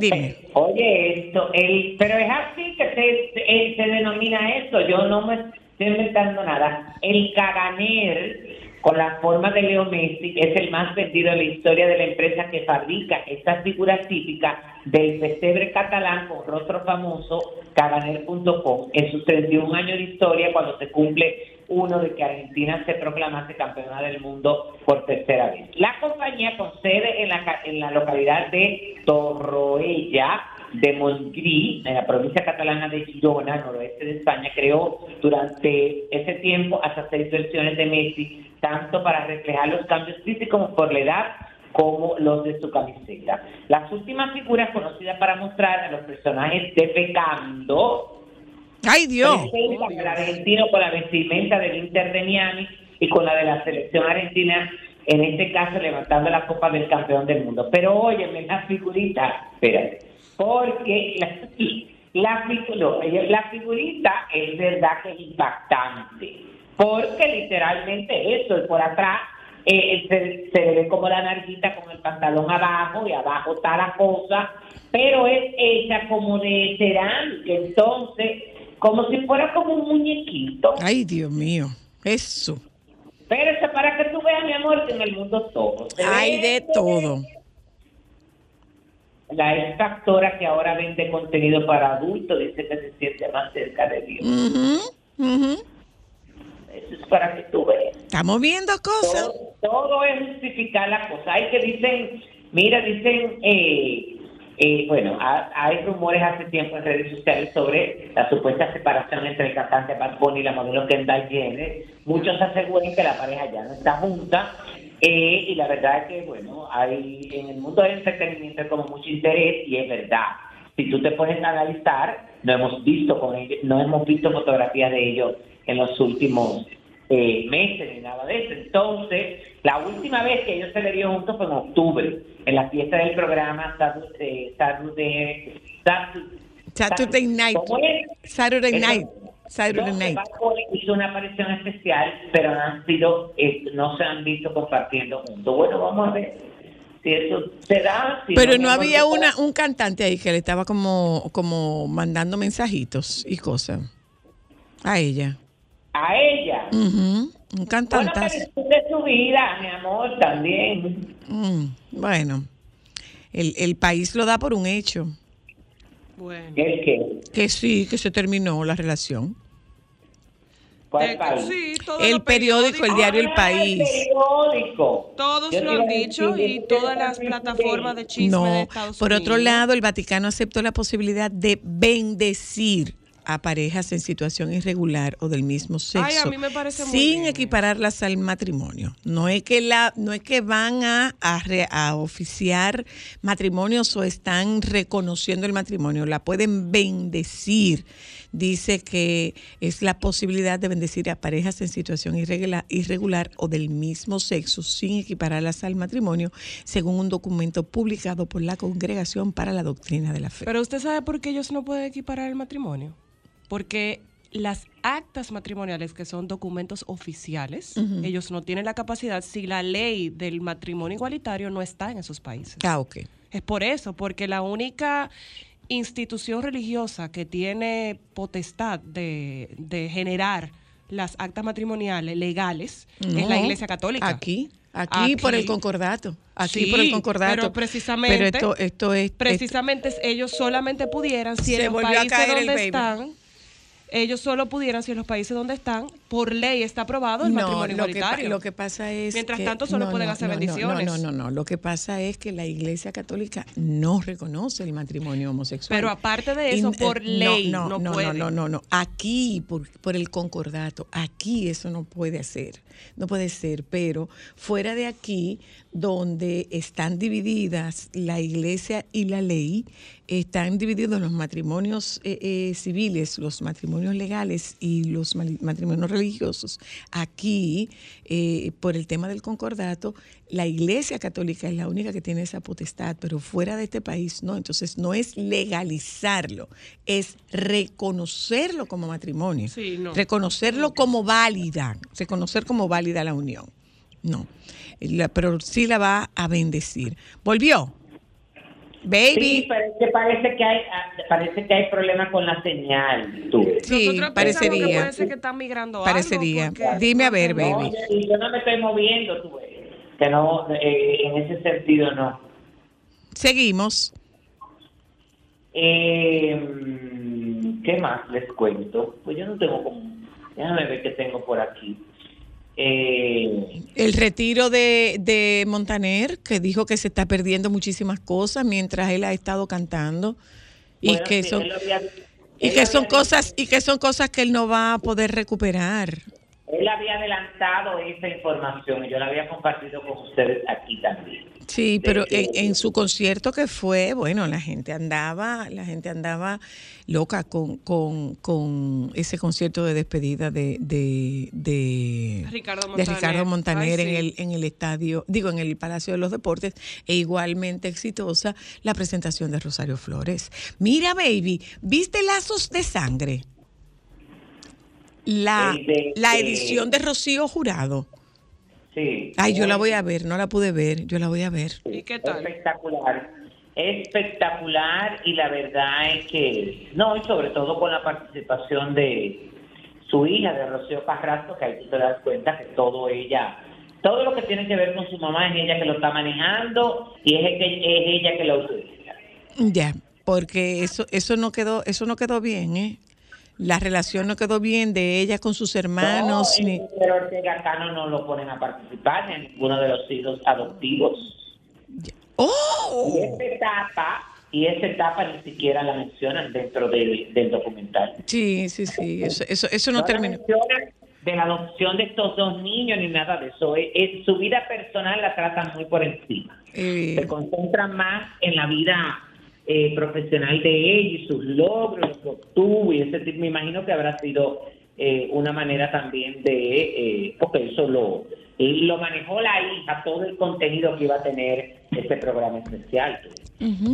Dime. Oye, esto, el, pero es así que se, se, denomina eso. Yo no me estoy inventando nada. El Caganer, con la forma de Leo Messi, es el más vendido en la historia de la empresa que fabrica esta figura típica del pesebre catalán con rostro famoso, caganer.com. En sus 31 años de historia, cuando se cumple uno de que Argentina se proclamase campeona del mundo por tercera vez. La compañía con sede en la, en la localidad de Torroella de Montgrí, en la provincia catalana de Girona, noroeste de España, creó durante ese tiempo hasta seis versiones de Messi, tanto para reflejar los cambios físicos por la edad como los de su camiseta. Las últimas figuras conocidas para mostrar a los personajes defecando Ay, Dios. el argentino con la vestimenta del Inter de Miami y con la de la selección argentina, en este caso levantando la copa del campeón del mundo. Pero óyeme, la figurita, espérate, porque la, la, oye, la figurita es verdad que es impactante, porque literalmente eso, y por atrás eh, se, se ve como la narguita con el pantalón abajo y abajo está la cosa, pero es hecha como de cerámica, entonces, como si fuera como un muñequito. Ay, Dios mío. Eso. Eso para que tú veas, mi amor, que en el mundo todo. Hay de todo. La ex actora que ahora vende contenido para adultos dice que se siente más cerca de Dios. Ujú, ujú. Eso es para que tú veas. Estamos viendo cosas. Todo, todo es justificar la cosa. Hay que dicen, mira, dicen, eh, eh, bueno, ha- hay rumores hace tiempo en redes sociales sobre la supuesta separación entre el cantante Bad Bunny y la modelo Kendall Jenner. Muchos aseguran que la pareja ya no está junta. eh, y la verdad es que, bueno, hay en el mundo del entretenimiento como mucho interés y es verdad. Si tú te pones a analizar, no hemos visto con ellos, no hemos visto fotografías de ellos en los últimos eh, meses ni nada de eso. Entonces, la última vez que ellos se le vio juntos fue en octubre, en la fiesta del programa Saturday, Saturday, Saturday, Saturday night. Saturday night. Saturday No, night. Hizo una aparición especial, pero no han sido, eh, no se han visto compartiendo juntos. Bueno, vamos a ver si eso se da. si Pero no amor, había una, un cantante ahí que le estaba como, como mandando mensajitos y cosas a ella. A ella. Ujú, Un Bueno, cantantazo. pero es de su vida, mi amor, también. Mm, bueno, el, el país lo da por un hecho. Bueno. ¿El qué? Que sí, que se terminó la relación. ¿Cuál De- país? sí, El periódico, el diario El Ah, País. periódico. Todos Yo lo han dicho y todas las plataformas de chisme de No, Estados por otro lado, el Vaticano aceptó la posibilidad de bendecir a parejas en situación irregular o del mismo sexo Ay, a mí me parece muy sin bien equipararlas al matrimonio. No es que la no es que van a, a, re- a oficiar matrimonios o están reconociendo el matrimonio, la pueden bendecir. Dice que es la posibilidad de bendecir a parejas en situación irregular, irregular o del mismo sexo sin equipararlas al matrimonio, según un documento publicado por la Congregación para la Doctrina de la Fe. Pero usted sabe por qué ellos no pueden equiparar el matrimonio. Porque las actas matrimoniales, que son documentos oficiales, ellos no tienen la capacidad si la ley del matrimonio igualitario no está en esos países. Ah, ok. Es por eso, porque la única institución religiosa que tiene potestad de, de generar las actas matrimoniales legales es la Iglesia Católica. Aquí, aquí, por el concordato. Aquí Sí, por el concordato. Pero precisamente, Pero esto, esto es. precisamente ellos solamente pudieran si Se en los países donde baby. están, ellos solo pudieran si en los países donde están, por ley está aprobado el no, matrimonio lo que, igualitario. lo que pasa es. Mientras que- tanto, solo no, pueden no, hacer bendiciones. No, no, no, no. Lo que pasa es que la Iglesia Católica no reconoce el matrimonio homosexual. Pero aparte de eso, por eh, ley, no, no no, puede. no, no, no. Aquí, por, por el concordato, aquí eso no puede hacer. No puede ser, pero fuera de aquí, donde están divididas la iglesia y la ley, están divididos los matrimonios eh, eh, civiles, los matrimonios legales y los matrimonios religiosos. Aquí, eh, por el tema del concordato, la iglesia católica es la única que tiene esa potestad, pero fuera de este país no. Entonces, no es legalizarlo, es reconocerlo como matrimonio, Sí, no. reconocerlo como válida, reconocer como válida la unión. No, La- pero sí la va a bendecir. ¿Volvió? Sí, Baby. que parece que hay, parece que hay problemas con la señal. Tú. Sí, Nosotros pensamos que parecería. ser que están migrando Parecería. algo, porque- Dime a ver, No, baby. y yo no me estoy moviendo, tú ves. Que no, eh, en ese sentido no. Seguimos. Eh, ¿Qué más les cuento? Pues yo no tengo como... Déjame ver qué tengo por aquí. Eh, El retiro de, de Montaner, que dijo que se está perdiendo muchísimas cosas mientras él ha estado cantando. Y bueno, que sí, son, había- y que son había cosas, y que son cosas que él no va a poder recuperar. Él había adelantado esa información y yo la había compartido con ustedes aquí también. Sí, pero en, en su concierto que fue, bueno, la gente andaba, la gente andaba loca con, con, con ese concierto de despedida de, de, de, Ricardo de Montaner. Ricardo Montaner Ay, en sí. el, en el estadio, digo, en el Palacio de los Deportes, e igualmente exitosa la presentación de Rosario Flores. Mira, baby, ¿viste Lazos de Sangre? La, de- la edición de Rocío Jurado. Sí. Ay, yo la voy a ver, no la pude ver, yo la voy a ver. ¿Y qué tal? Espectacular. Espectacular y la verdad es que, no, y sobre todo con la participación de su hija, de Rocío Carrasco, que ahí tú te das cuenta que todo ella, todo lo que tiene que ver con su mamá es ella que lo está manejando y es, que, es ella que lo utiliza. Ya, porque eso eso no quedó eso no quedó bien, ¿eh? La relación no quedó bien de ella con sus hermanos no, ni en- pero Ortega Cano no lo ponen a participar a ninguno de los hijos adoptivos. Y ¡Oh! esa etapa, y esa etapa ni siquiera la mencionan dentro del, del documental. Sí, sí, sí, eso eso, eso no terminó. mencionan de la adopción de estos dos niños ni nada de eso. Es, es- su vida personal la tratan muy por encima. Eh, Se concentran más en la vida eh, profesional de ella y sus logros, lo que obtuvo y ese tipo. Me imagino que habrá sido eh, una manera también de, eh, porque eso lo, lo manejó la hija, todo el contenido que iba a tener este programa especial.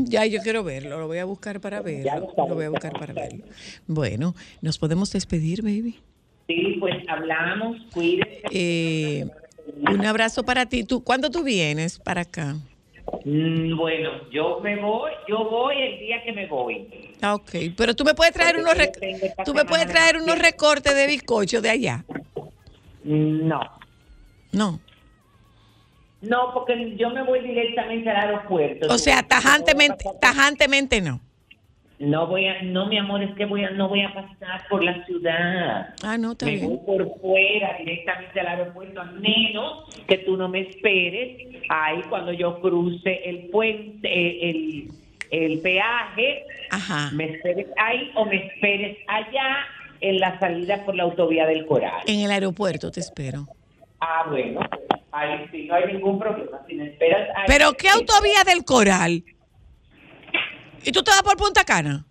ya yo quiero verlo, lo voy a buscar para Ya verlo. lo sabes, Lo voy a buscar para verlo. Bueno, nos podemos despedir, baby. Sí, pues hablamos, cuídense. Eh, un abrazo para ti. ¿Tú, ¿Cuándo tú vienes para acá? Mm, Bueno, yo me voy, yo voy el día que me voy. Ok. Pero tú me puedes traer Porque unos, rec- tú me puedes traer unos recortes de bizcocho de allá. Mm, No, No. no, porque yo me voy directamente al aeropuerto. O sea, tajantemente, tajantemente no. No voy a, no mi amor, es que voy a, no voy a pasar por la ciudad. Ah, no, Me bien. voy por fuera directamente al aeropuerto, a menos que tú no me esperes ahí cuando yo cruce el puente, eh, el, el peaje, Ajá. me esperes ahí o me esperes allá en la salida por la autovía del Coral. En el aeropuerto te espero. Ah, bueno, ahí sí, no hay ningún problema. Si me esperas ahí, ¿Pero qué autovía del Coral? ¿Y tú te vas por Punta Cana?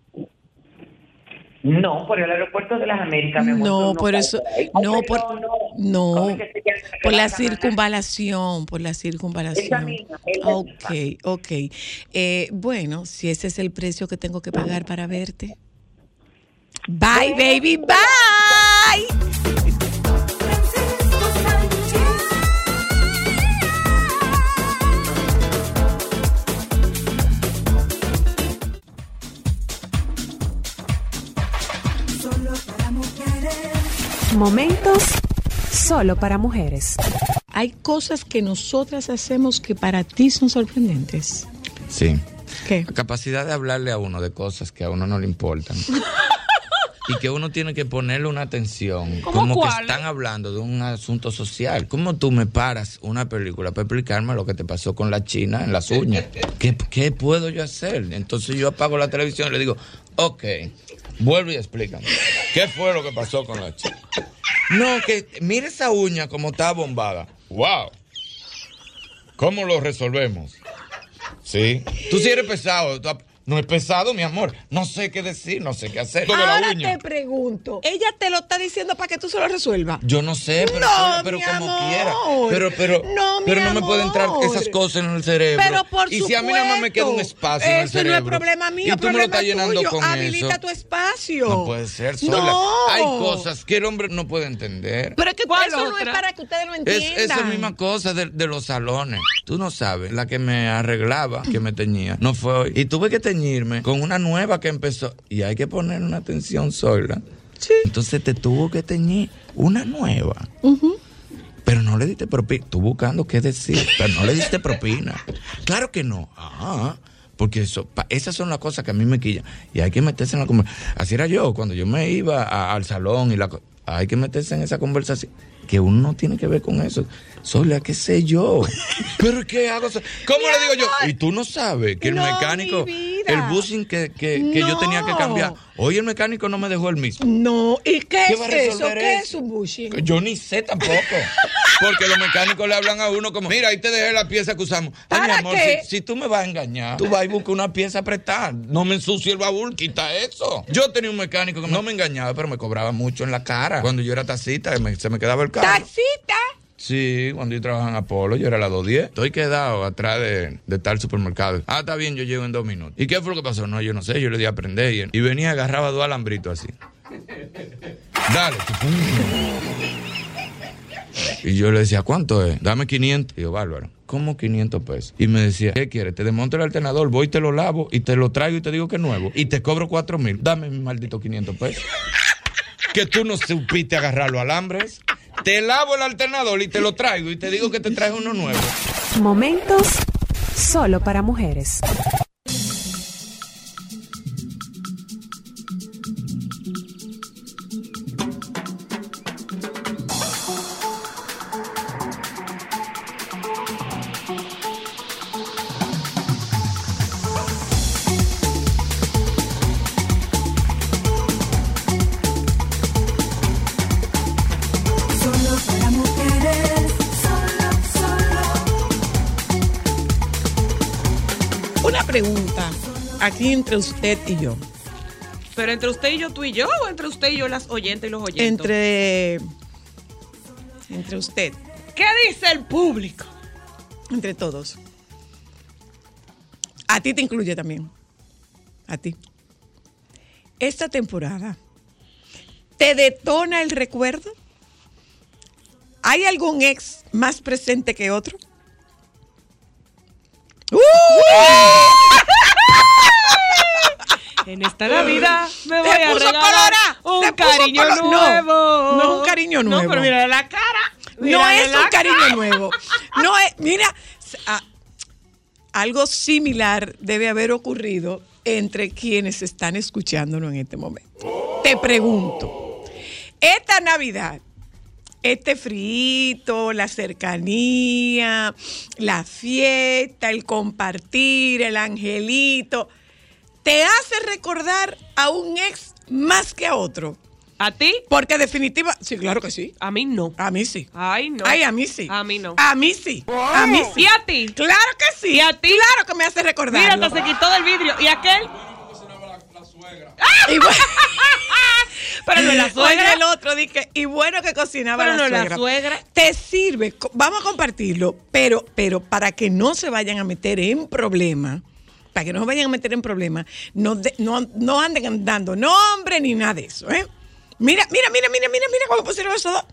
No, por el aeropuerto de las Américas. amor, No, por eso, no, por, ¿Cómo no, por la circunvalación, por la circunvalación. Ok, ok. Eh, bueno, si ese es el precio que tengo que pagar para verte. Bye, baby, bye. Momentos solo para mujeres. Hay cosas que nosotras hacemos que para ti son sorprendentes. Sí. ¿Qué? La capacidad de hablarle a uno de cosas que a uno no le importan. y que uno tiene que ponerle una atención. ¿Cómo como que están hablando de un asunto social. ¿Cómo tú me paras una película para explicarme lo que te pasó con la china en las uñas? ¿Qué, qué puedo yo hacer? Entonces yo apago la televisión y le digo, ok, vuelve y explícame. ¿Qué fue lo que pasó con la china? No, que mire esa uña como está bombada. ¡Wow! ¿Cómo lo resolvemos? Sí. Tú sí eres pesado. tú No es pesado, mi amor. No sé qué decir, no sé qué hacer. La Ahora uña. te pregunto, ella te lo está diciendo para que tú se lo resuelvas. Yo no sé, pero, No, pero mi como amor. quiera. Pero, pero, No, mi pero no me pueden entrar esas cosas en el cerebro. Pero por y si a mí nada más me queda un supuesto. espacio en el Eso cerebro. no es problema mío, y tú me lo estás llenando tuyo. con Habilita eso. tu espacio. No puede ser sola. No. Hay cosas que el hombre no puede entender. Pero es que ¿Cuál eso no es para que ustedes lo Es entiendan. esa misma cosa de, de los salones. Tú no sabes, la que me arreglaba, que me teñía, no fue hoy. Y tuve que teñirme con una nueva que empezó. Y hay que poner una atención sola. Sí. Entonces te tuvo que teñir una nueva. Pero no le diste propina. Tú buscando qué decir, pero no le diste propina. Claro que no. Ah, porque eso, pa- esas son las cosas que a mí me quillan. Y hay que meterse en la conversación. Así era yo, cuando yo me iba a- al salón y la hay que meterse en esa conversación. Que uno no tiene que ver con eso. Sola, qué sé yo. Pero ¿qué hago? ¿Cómo le digo yo? Y tú no sabes que el No, mecánico, el bushing que, que, que yo tenía que cambiar, hoy el mecánico no me dejó el mismo. No, ¿y qué, ¿Qué es eso? ¿Qué eso? es un bushing? Yo ni sé tampoco. Porque los mecánicos le hablan a uno como, mira, ahí te dejé la pieza que usamos. Ay, mi ¿Para amor, qué? si, si tú me vas a engañar, tú vas y buscas una pieza apretada. No me ensucie el baúl, quita eso. Yo tenía un mecánico que no me engañaba, pero me cobraba mucho en la cara. Cuando yo era taxista, me- se me quedaba el carro. ¡Tacita! Sí, cuando yo trabajaba en Apolo, yo era la 210. Estoy quedado atrás de, de tal supermercado. Ah, está bien, yo llego en dos minutos. ¿Y qué fue lo que pasó? No, yo no sé, yo le di a aprender y, y venía, agarraba dos alambritos así. Dale. Y yo le decía, ¿cuánto es? Dame 500. Y yo, bárbaro. ¿Cómo 500 pesos? Y me decía, ¿qué quieres? Te desmonto el alternador, voy y te lo lavo y te lo traigo y te digo que es nuevo. Y te cobro 4 mil. Dame mi maldito 500 pesos. que tú no supiste agarrar los alambres. Te lavo el alternador y te lo traigo y te digo que te traes uno nuevo. Momentos solo para mujeres. Aquí entre usted y yo. Pero entre usted y yo, tú y yo, o entre usted y yo, las oyentes y los oyentes. Entre. Entre usted. ¿Qué dice el público? Entre todos. A ti te incluye también. A ti. Esta temporada. ¿Te detona el recuerdo? ¿Hay algún ex más presente que otro? ¡Uh! En esta Navidad me voy a regalar colorada, un cariño no, nuevo. no es un cariño nuevo. No, pero mira la cara. No es un cariño nuevo. No es, mira, ah, algo similar debe haber ocurrido entre quienes están escuchándonos en este momento. Te pregunto, esta Navidad, este frito, la cercanía, la fiesta, el compartir, el angelito, ¿te hace recordar a un ex más que a otro? ¿A ti? Porque definitiva, sí, claro que sí. A mí no. A mí sí. Ay, no. Ay, a mí sí. A mí no. A mí sí. A mí sí. ¿Y a ti? Claro que sí. ¿Y a ti? Claro que me hace recordar. Mira, hasta se quitó del vidrio. ¿Y aquel? Y bueno, Pero no la Oye, suegra. el otro dije, y bueno que cocinaba Pero la, no es la suegra. suegra. Te sirve, vamos a compartirlo, pero, pero para que no se vayan a meter en problemas, para que no se vayan a meter en problemas, no, de- no, no anden dando nombre ni nada de eso, ¿eh? Mira, mira, mira, mira, mira, mira cómo pusieron esos dos.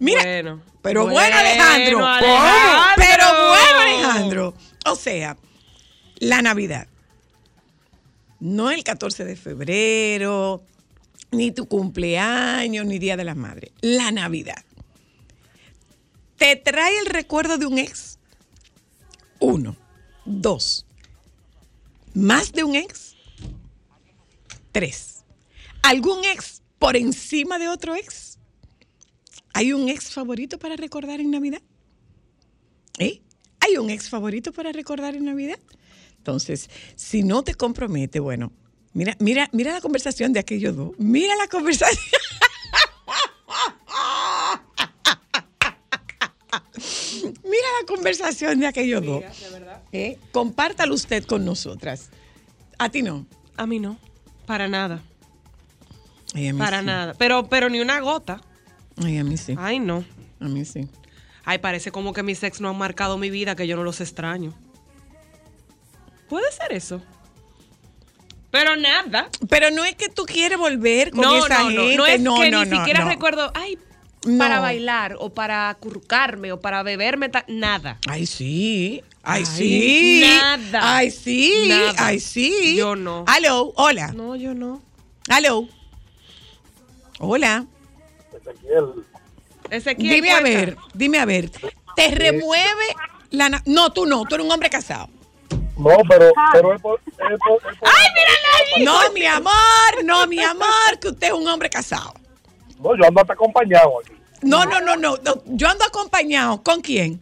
Mira. Bueno. pero bueno, Bueno, Alejandro. Alejandro. Pero bueno, Alejandro. O sea, la Navidad. No el 14 de febrero, ni tu cumpleaños, ni Día de las Madres. La Navidad. ¿Te trae el recuerdo de un ex? Uno. Dos. ¿Más de un ex? Tres. ¿Algún ex por encima de otro ex? ¿Hay un ex favorito para recordar en Navidad? ¿Eh? ¿Hay un ex favorito para recordar en Navidad? Entonces, si no te compromete, bueno, mira, mira, mira la conversación de aquellos dos. Mira la conversación. Mira la conversación de aquellos dos. ¿Eh? Compártalo usted con nosotras. A ti no. A mí no. Para nada. Ay, a mí Para sí. nada. Pero, pero ni una gota. Ay, a mí sí. Ay, no. A mí sí. Ay, parece como que mis ex no han marcado mi vida, que yo no los extraño. Puede ser eso. Pero nada. Pero no es que tú quieres volver con no, esa no, no, gente. no es no, que no, ni no, siquiera no. recuerdo, ay, No. para bailar o para acurrucarme o para beberme, nada. Ay, sí. Ay, Ay, sí. nada. Ay, sí. Nada. Ay, sí. Yo no. Aló, hola. No, yo no. Aló. Hola. Ezequiel, Dime a ver, dime a ver. ¿Te remueve la... na- No, tú no, tú eres un hombre casado. No, pero, pero es por, es por- es por- ¡Ay, mírala ahí! No, mi amor, no, mi amor, que usted es un hombre casado. No, yo ando hasta acompañado aquí No, no, no, no. no, Yo ando acompañado. ¿Con quién?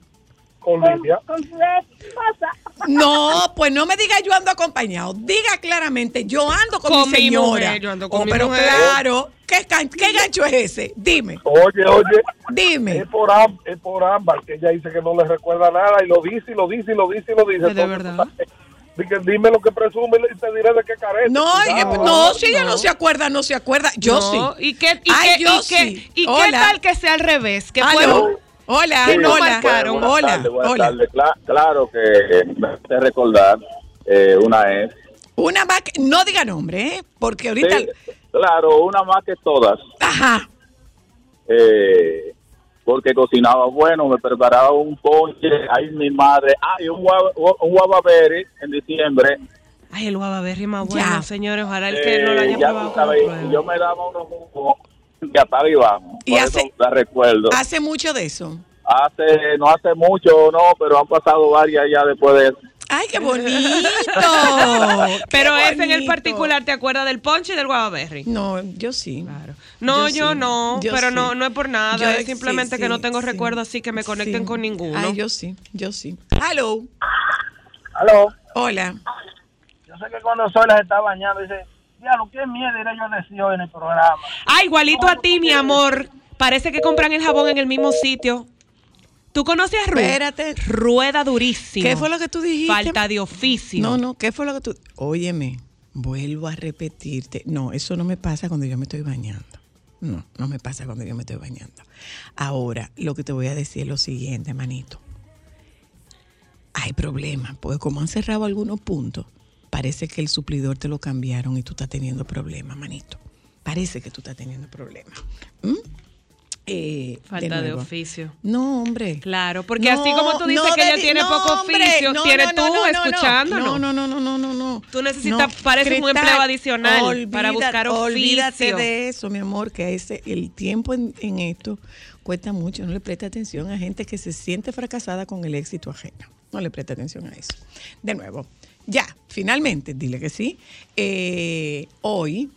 con Lidia. No, pues no me diga yo ando acompañado. Diga claramente, yo ando con, Con mi mi señora. mujer, yo ando con Oh, mi pero mujer. claro, ¿qué, qué gancho es ese? Dime, Oye, oye, dime. es por, es por Ámbar, que ella dice que no le recuerda nada y lo dice y lo dice y lo dice y lo dice. ¿Es de verdad? Dime lo que presume y te diré de qué carece. No, Cuidado, no, si ella no se acuerda, no se acuerda. Yo No, sí. ¿Y qué, y Ay, qué, yo y qué- y tal que sea al revés? Que fueron- Hola, no hola, marcaron. Buenas hola, tardes, buenas hola. tardes. Cla- claro que me hace recordar eh, una ex. Una más que, no diga nombre, ¿eh? Porque ahorita, Sí, claro, una más que todas. ajá, eh, porque cocinaba bueno, me preparaba un ponche. Ay, mi madre. Ay, un, guava- un guavabere en diciembre. Ay, el guavaberry es más bueno, Ya. señores. Ojalá el que no lo Eh, haya ya probado. sabes, yo me daba unos jugos que apaga y vamos. Y Por hace- eso la recuerdo. hace mucho de eso. Hace, no hace mucho, no, pero han pasado varias ya después de eso. Ay, qué bonito. Pero Qué ese en el particular, ¿te acuerdas del ponche y del guavaberry? No, yo sí. Claro. No, yo, sí, no, yo pero sí. no, no es por nada, Yo es simplemente sí, que no tengo sí. recuerdo así que me conecten Sí. con ninguno. Ay, yo sí, yo sí. Hello. Aló. Hola. Yo sé que cuando Sola se está bañando, dice, diablo, qué miedo iré yo a decir hoy en el programa. Ah, igualito a ti, mi amor. Parece que compran el jabón en el mismo sitio. ¿Tú conoces a Ru? Espérate. Rueda durísimo. ¿Qué fue lo que tú dijiste? Falta de oficio. No, no, ¿qué fue lo que tú...? Óyeme, vuelvo a repetirte. No, eso no me pasa cuando yo me estoy bañando. No, no me pasa cuando yo me estoy bañando. Ahora, lo que te voy a decir es lo siguiente, manito. Hay problemas, porque como han cerrado algunos puntos, parece que el suplidor te lo cambiaron y tú estás teniendo problemas, manito. Parece que tú estás teniendo problemas. ¿Mm? Eh, Falta de, oficio. No, hombre. Claro, porque así como tú dices no que ella tiene no, poco oficio, no, tienes no, tú no, no, no. No, no, no, no, no, no, no. Tú necesitas- pareces un empleo adicional para buscar Olvídate oficio. de eso, mi amor, que ese el tiempo en, en esto cuesta mucho. No le presta atención a gente que se siente fracasada con el éxito ajeno. No le presta atención a eso. De nuevo, Ya, finalmente, dile que sí. Eh, hoy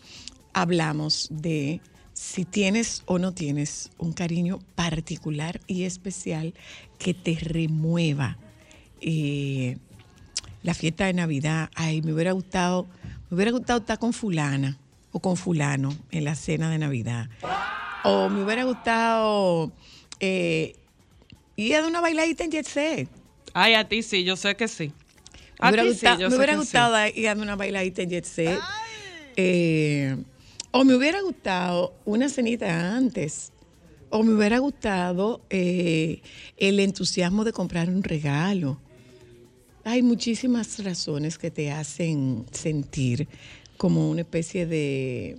hablamos de si tienes o no tienes un cariño particular y especial que te remueva. eh, la fiesta de Navidad, ay, me hubiera gustado, me hubiera gustado estar con fulana o con fulano en la cena de Navidad. O me hubiera gustado eh, ir a dar una bailadita en Jet Set. Ay, a ti sí, yo sé que sí. Me A hubiera ti gustado, sí, yo me sé hubiera que gustado ir a darme una bailadita en Jet Set. Eh, o me hubiera gustado una cenita antes. O me hubiera gustado eh, el entusiasmo de comprar un regalo. Hay muchísimas razones que te hacen sentir como una especie de,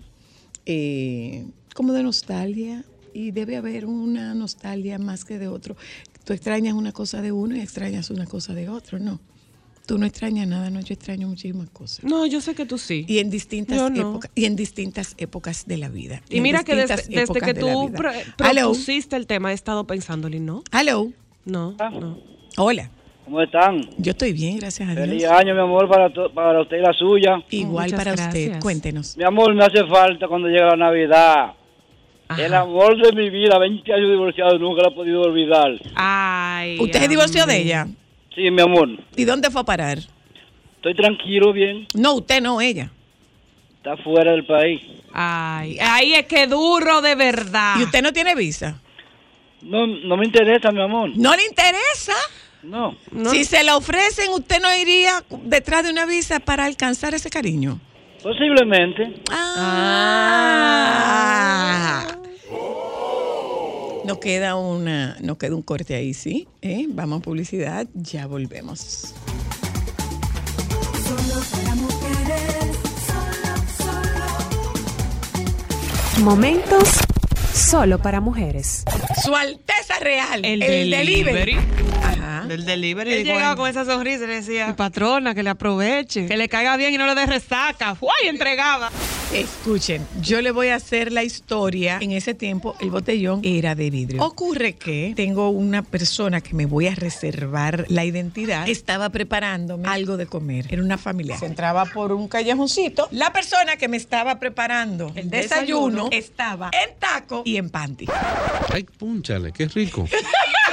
eh, como de nostalgia y debe haber una nostalgia más que de otro. Tú extrañas una cosa de uno y extrañas una cosa de otro, ¿no? Tú no extrañas nada, no, yo extraño muchísimas cosas. No, yo sé que tú sí. Y en distintas no. épocas y en distintas épocas de la vida. Y mira que desde, desde que de tú pro- propusiste el tema, he estado pensándole, ¿no? Hello. No, no. Hola. ¿Cómo están? Yo estoy bien, gracias a Feliz Dios. año, mi amor, para, to- para usted y la suya. Igual Muchas para usted. gracias. Cuéntenos. Mi amor, me hace falta cuando llega la Navidad. Ajá. El amor de mi vida, 20 años divorciado, nunca la he podido olvidar. Ay. ¿Usted se divorció de ella? Sí, mi amor. ¿Y dónde fue a parar? Estoy tranquilo, bien. No, usted no, ella. Está fuera del país. Ay, ay, es que duro de verdad. ¿Y usted no tiene visa? No, no me interesa, mi amor. ¿No le interesa? No. No. Si se la ofrecen, ¿usted no iría detrás de una visa para alcanzar ese cariño? Posiblemente. Ah. Nos queda una, nos queda un corte ahí, ¿sí? ¿Eh? Vamos a publicidad, ya volvemos. Solo para mujeres, solo, solo. Momentos solo para mujeres. Su Alteza Real, El el, delivery. delivery. Ajá. Del delivery. Él llegaba con esa sonrisa y le decía, mi patrona, que le aproveche. Que le caiga bien y no le dé resaca. ¡Uy! Entregaba. Escuchen, yo le voy a hacer la historia. En ese tiempo el botellón era de vidrio. Ocurre que tengo una persona que me voy a reservar la identidad. Estaba preparándome algo de comer. Era una familia. Se entraba por un callejoncito. La persona que me estaba preparando el desayuno, desayuno. estaba en taco y en panty. Ay, púnchale, qué rico.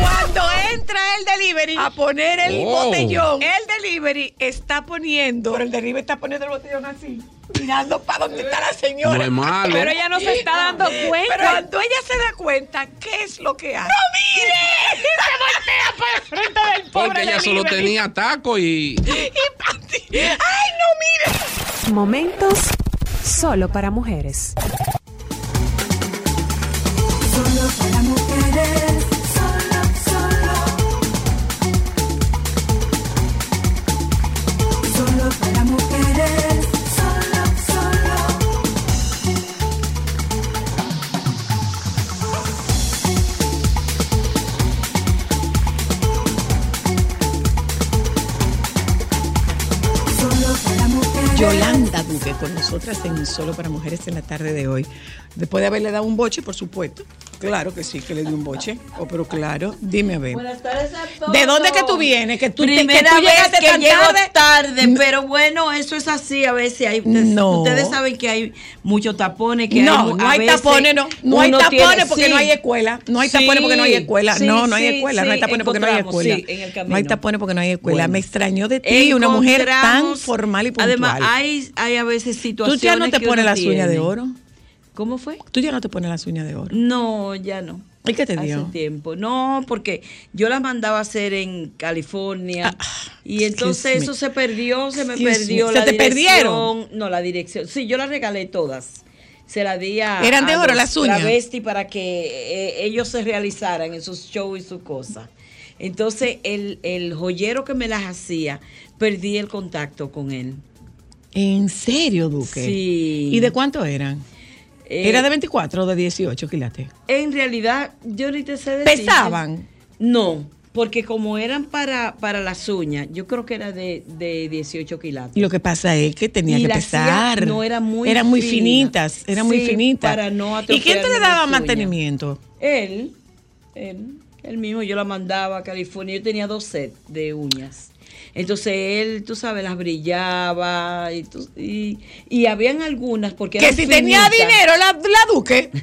Cuando entra el delivery a poner el Oh. botellón, el delivery está poniendo, pero el delivery está poniendo el botellón así, mirando para donde está la señora. No es malo. Pero ella no se está dando cuenta. Pero cuando ella se da cuenta, ¿qué es lo que hace? ¡No mire! Se voltea para el frente del pobre Porque ella solo tenía taco y. ¡Ay, no mire! Momentos solo para mujeres. Con nosotras en Solo para Mujeres en la tarde de hoy. Después de haberle dado un boche, por supuesto. Claro que sí, que le di un boche. Oh, pero claro, dime a ver. Buenas tardes a todos. ¿De dónde que tú vienes? Que tú, te- que Primera tú vez llegaste que tan tarde. tarde, pero bueno, eso es así a veces. Hay, No. ustedes saben que hay muchos tapones, que no, hay, no hay tapones, no. No hay tapones tiene- porque sí. no hay escuela. No hay Sí, tapones porque no hay escuela. sí, no, no hay escuela. no hay tapones porque no hay escuela. no hay tapones porque no hay escuela. Bueno. Me extrañó de ti una mujer tan formal y puntual. Además, hay, hay a veces Tú situaciones ya no te pones las uñas de oro. ¿Cómo fue? Tú ya no te pones las uñas de oro. No, ya no. ¿Y qué te Hace dio? tiempo. No, porque yo las mandaba a hacer en California. Ah, y entonces eso me. se perdió, se me Excuse perdió me. la ¿Se te dirección. perdieron? No, la dirección. Sí, yo las regalé todas. Se las di a. ¿Eran de a oro los las uñas? travesti para que eh, ellos se realizaran en sus shows y sus cosas. Entonces, el, el joyero que me las hacía, perdí el contacto con él. ¿En serio, Duque? Sí. ¿Y de cuánto eran? Eh, ¿Era de 24 o de 18 quilates? En realidad, yo ni te sé decir. ¿Pesaban? No, porque como eran para, para las uñas, yo creo que era de, de 18 quilates. Y lo que pasa es que tenía Y que pesar. no, era muy Eran muy finitas, eran muy finitas. para no ¿Y quién te le daba mantenimiento? Él, él, él mismo, yo la mandaba a California. Yo tenía dos sets de uñas. Entonces él, tú sabes, las brillaba y, tú- y, y habían algunas porque Que si tenía dinero la, la Duque, mi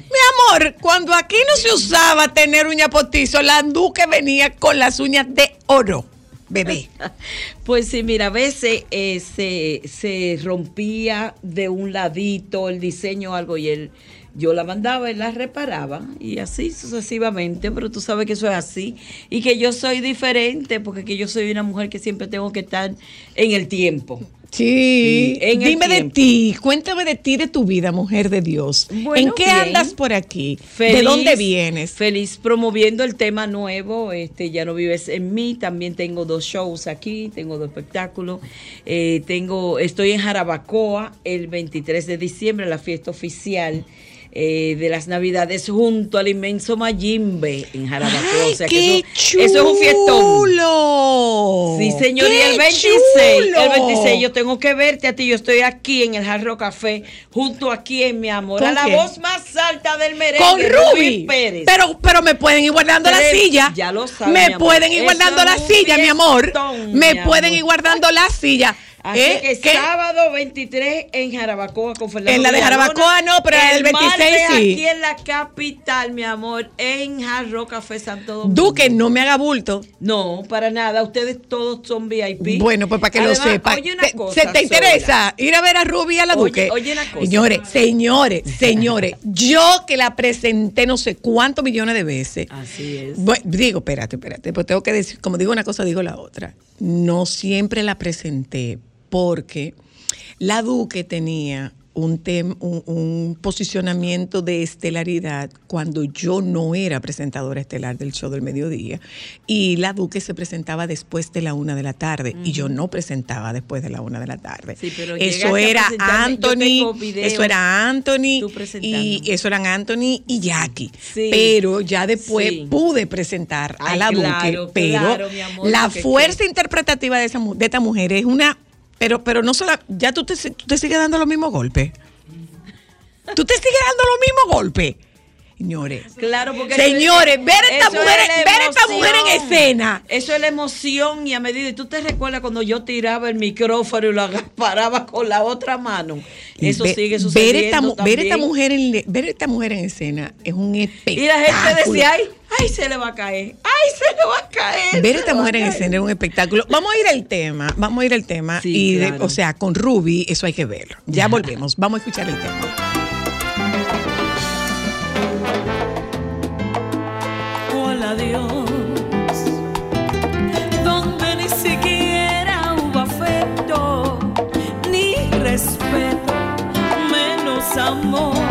amor, cuando aquí no se usaba tener uña potizo, la Duque venía con las uñas de oro, bebé. Pues sí, mira, a veces eh, se, se rompía de un ladito el diseño o algo y él, yo la mandaba, él la reparaba y así sucesivamente, pero tú sabes que eso es así y que yo soy diferente porque que yo soy una mujer que siempre tengo que estar en el tiempo. Sí, en el dime de tiempo. ti, cuéntame de ti, de tu vida, mujer de Dios. Bueno, ¿En qué bien. andas por aquí? ¿De dónde vienes? Feliz promoviendo el tema nuevo, este ya no vives en mí, también tengo dos shows aquí, tengo dos espectáculos, eh, tengo, estoy en Jarabacoa el 23 de diciembre, la fiesta oficial eh, de las navidades junto al inmenso Mayimbe en Jarabacoa, o sea que ¡Qué eso, eso es un fiestón. Sí, señor, y el ¡Qué 26, chulo! el 26 yo tengo que verte a ti, yo estoy aquí en el Jarro Café, junto aquí en mi amor, ¿Con a la quién? voz más alta del merengue, Con Ruby. Pérez. Pero, pero me pueden ir guardando la silla. ya lo sabe, Me pueden ir guardando la silla, mi amor. Me pueden ir guardando la silla. Así ¿Eh? que sábado 23 en Jarabacoa con Fernando En la de. Jarabacoa no, pero el 26 martes sí. aquí en la capital, mi amor, en Jarro Café Santo Domingo. Duque, no me haga bulto. No, para nada. Ustedes todos son VIP. Bueno, pues para que Además, lo sepa. Oye una ¿Se- cosa, ¿Se te interesa ir a ver a Ruby y a la Oye, Duque? oye una cosa. Señores, señores, señores, yo que la presenté no sé cuántos millones de veces. Así es. Digo, espérate, espérate, pues tengo que decir, como digo una cosa, digo la otra. No siempre la presenté porque la Duque tenía un, tem- un, un posicionamiento de estelaridad cuando yo no era presentadora estelar del show del mediodía y la Duque se presentaba después de la una de la tarde y yo no presentaba después de la una de la tarde. Sí, pero eso era presentarme, yo tengo Anthony, eso era Anthony y eso eran Anthony y Jackie. Sí. Pero ya después Sí. pude presentar a la claro, Duque, pero claro, amor, la fuerza interpretativa de, esa, de esta mujer es una... Pero, pero no solo... Ya tú te, tú te sigues dando los mismos golpes. Tú te sigues dando los mismos golpes. Señores. Claro, porque Señores, ver esta eso mujer, es ver esta mujer en escena. Eso es la emoción y a medida. Y tú te recuerdas cuando yo tiraba el micrófono y lo agarraba con la otra mano. Eso sigue ver sucediendo. esta, ver esta también. mujer en ver esta mujer en escena es un espectáculo. Y la gente decía, ay, ay, se le va a caer. Ay, se le va a caer. Ver se esta mujer a en caer". escena es un espectáculo. Vamos a ir al tema, vamos a ir al tema. Sí, y de- claro. o sea, con Ruby, eso hay que verlo. Ya volvemos, vamos a escuchar el tema. al adiós, donde ni siquiera hubo afecto, ni respeto, menos amor.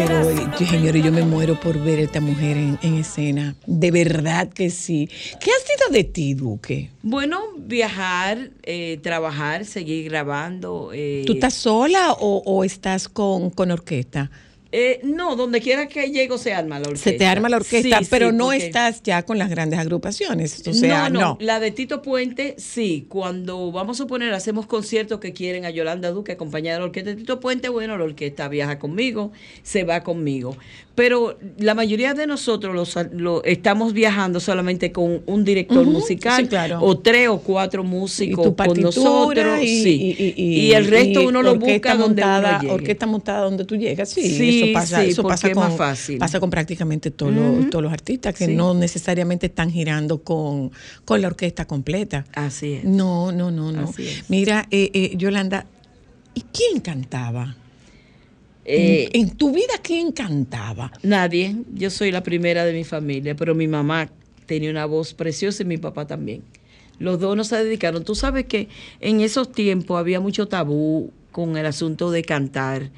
Pero, señores, yo me muero por ver a esta mujer en, en escena. De verdad que sí. ¿Qué ha sido de ti, Duque? Bueno, viajar, eh, trabajar, seguir grabando. eh, ¿Tú estás sola o, o estás con, con orquesta? Eh, no, donde quiera que llego se arma la orquesta. Se te arma la orquesta, Sí, sí, pero no porque- estás ya con las grandes agrupaciones. O sea, no, no. no, la de Tito Puente, sí. Cuando vamos a poner, hacemos conciertos que quieren a Yolanda Duque acompañada de la orquesta de Tito Puente, bueno, la orquesta viaja conmigo, se va conmigo. Pero la mayoría de nosotros los, lo- estamos viajando solamente con un director sí, claro. o tres o cuatro músicos tu con nosotros. y, sí. y- y- Y el resto y uno lo busca donde montada, uno llegue. Orquesta montada donde tú llegas, sí. Eso pasa, sí, eso pasa es con, más fácil. pasa con prácticamente todos, los, Ujú. todos los artistas que Sí. no necesariamente están girando con, con la orquesta completa. Así es. No, no, no, no. Mira, eh, eh, Yolanda, ¿y quién cantaba? Eh, en, en tu vida, ¿quién cantaba? Nadie. Yo soy la primera de mi familia, pero mi mamá tenía una voz preciosa y mi papá también. Los dos no se dedicaron. Tú sabes que en esos tiempos había mucho tabú con el asunto de cantar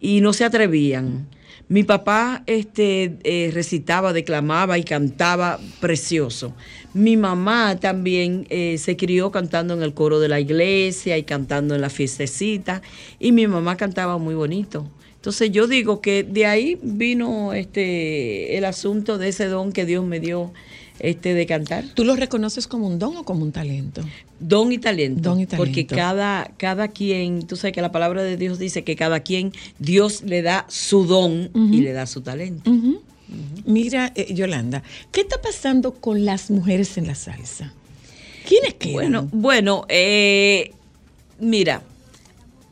y no se atrevían. Mi papá este, eh, recitaba, declamaba y cantaba precioso. Mi mamá también eh, se crió cantando en el coro de la iglesia y cantando en la fiestecita. Y mi mamá cantaba muy bonito. Entonces yo digo que de ahí vino este el asunto de ese don que Dios me dio este de cantar. ¿Tú lo reconoces como un don o como un talento? Don y talento. Don y Porque talento. cada, cada quien, tú sabes que la palabra de Dios dice que cada quien, Dios le da su don y le da su talento. Mira, eh, Yolanda, ¿qué está pasando con las mujeres en la salsa? ¿Quiénes quedan? Bueno, bueno, eh, mira,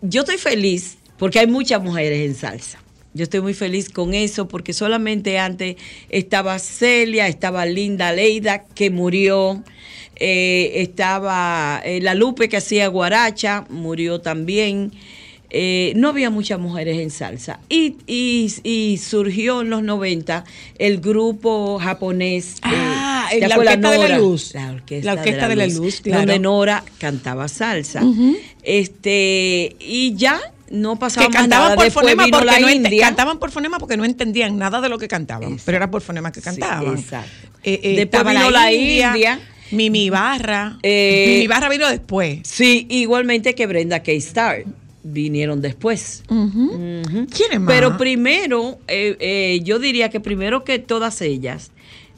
yo estoy feliz porque hay muchas mujeres en salsa. Yo estoy muy feliz con eso porque solamente antes estaba Celia, estaba Linda Leida, que murió, eh, estaba eh, la Lupe que hacía guaracha, murió también. Eh, no había muchas mujeres en salsa. Y, y- y surgió en los 90 el grupo japonés. eh, Ah, ¿te la Orquesta de la? Luz. La Orquesta, La Orquesta de la Luz, claro. Donde Nora cantaba salsa. Este, y ya no pasaba que cantaban nada. por Después fonema vino porque la no India. cantaban por fonema porque no entendían nada de lo que cantaban, pero era por fonema que cantaban. exacto. Eh, eh, Después vino la India. Mimi Barra. Eh, Mimi Barra vino después. Sí, igualmente que Brenda K. Star. Vinieron después. ¿Quiénes más? Pero primero, eh, eh, yo diría que primero que todas ellas,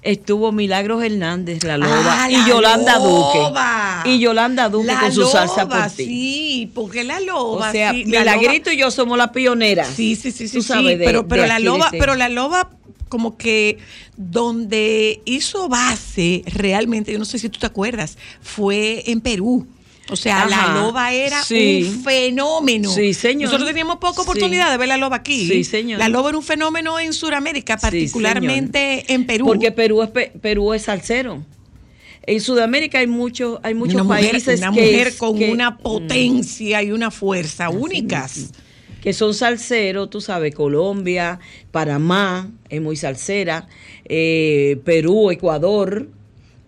estuvo Milagros Hernández, la loba, Ah, y la Yolanda loba. Duque. Y Yolanda Duque La con su salsa loba, por ti. Sí, porque la O loba. sea, sí, la Milagrito y yo somos las pioneras. Sí, sí, sí, sí. Tú sí, sabes, de- pero pero de la loba, pero la loba como que donde hizo base realmente, yo no sé si tú te acuerdas, fue en Perú. O sea, Ajá, la loba era sí. un fenómeno. Sí, señor. Nosotros teníamos poca Sí. oportunidad de ver la loba aquí. Sí, señor. La loba era un fenómeno en Sudamérica, Sí, particularmente en Perú. Porque Perú es, pe- Perú es salsero. En Sudamérica hay muchos hay muchos una mujer, países una que, mujer con que- una potencia y una fuerza únicas. que son salseros, tú sabes, Colombia, Panamá es muy salsera, eh, Perú, Ecuador.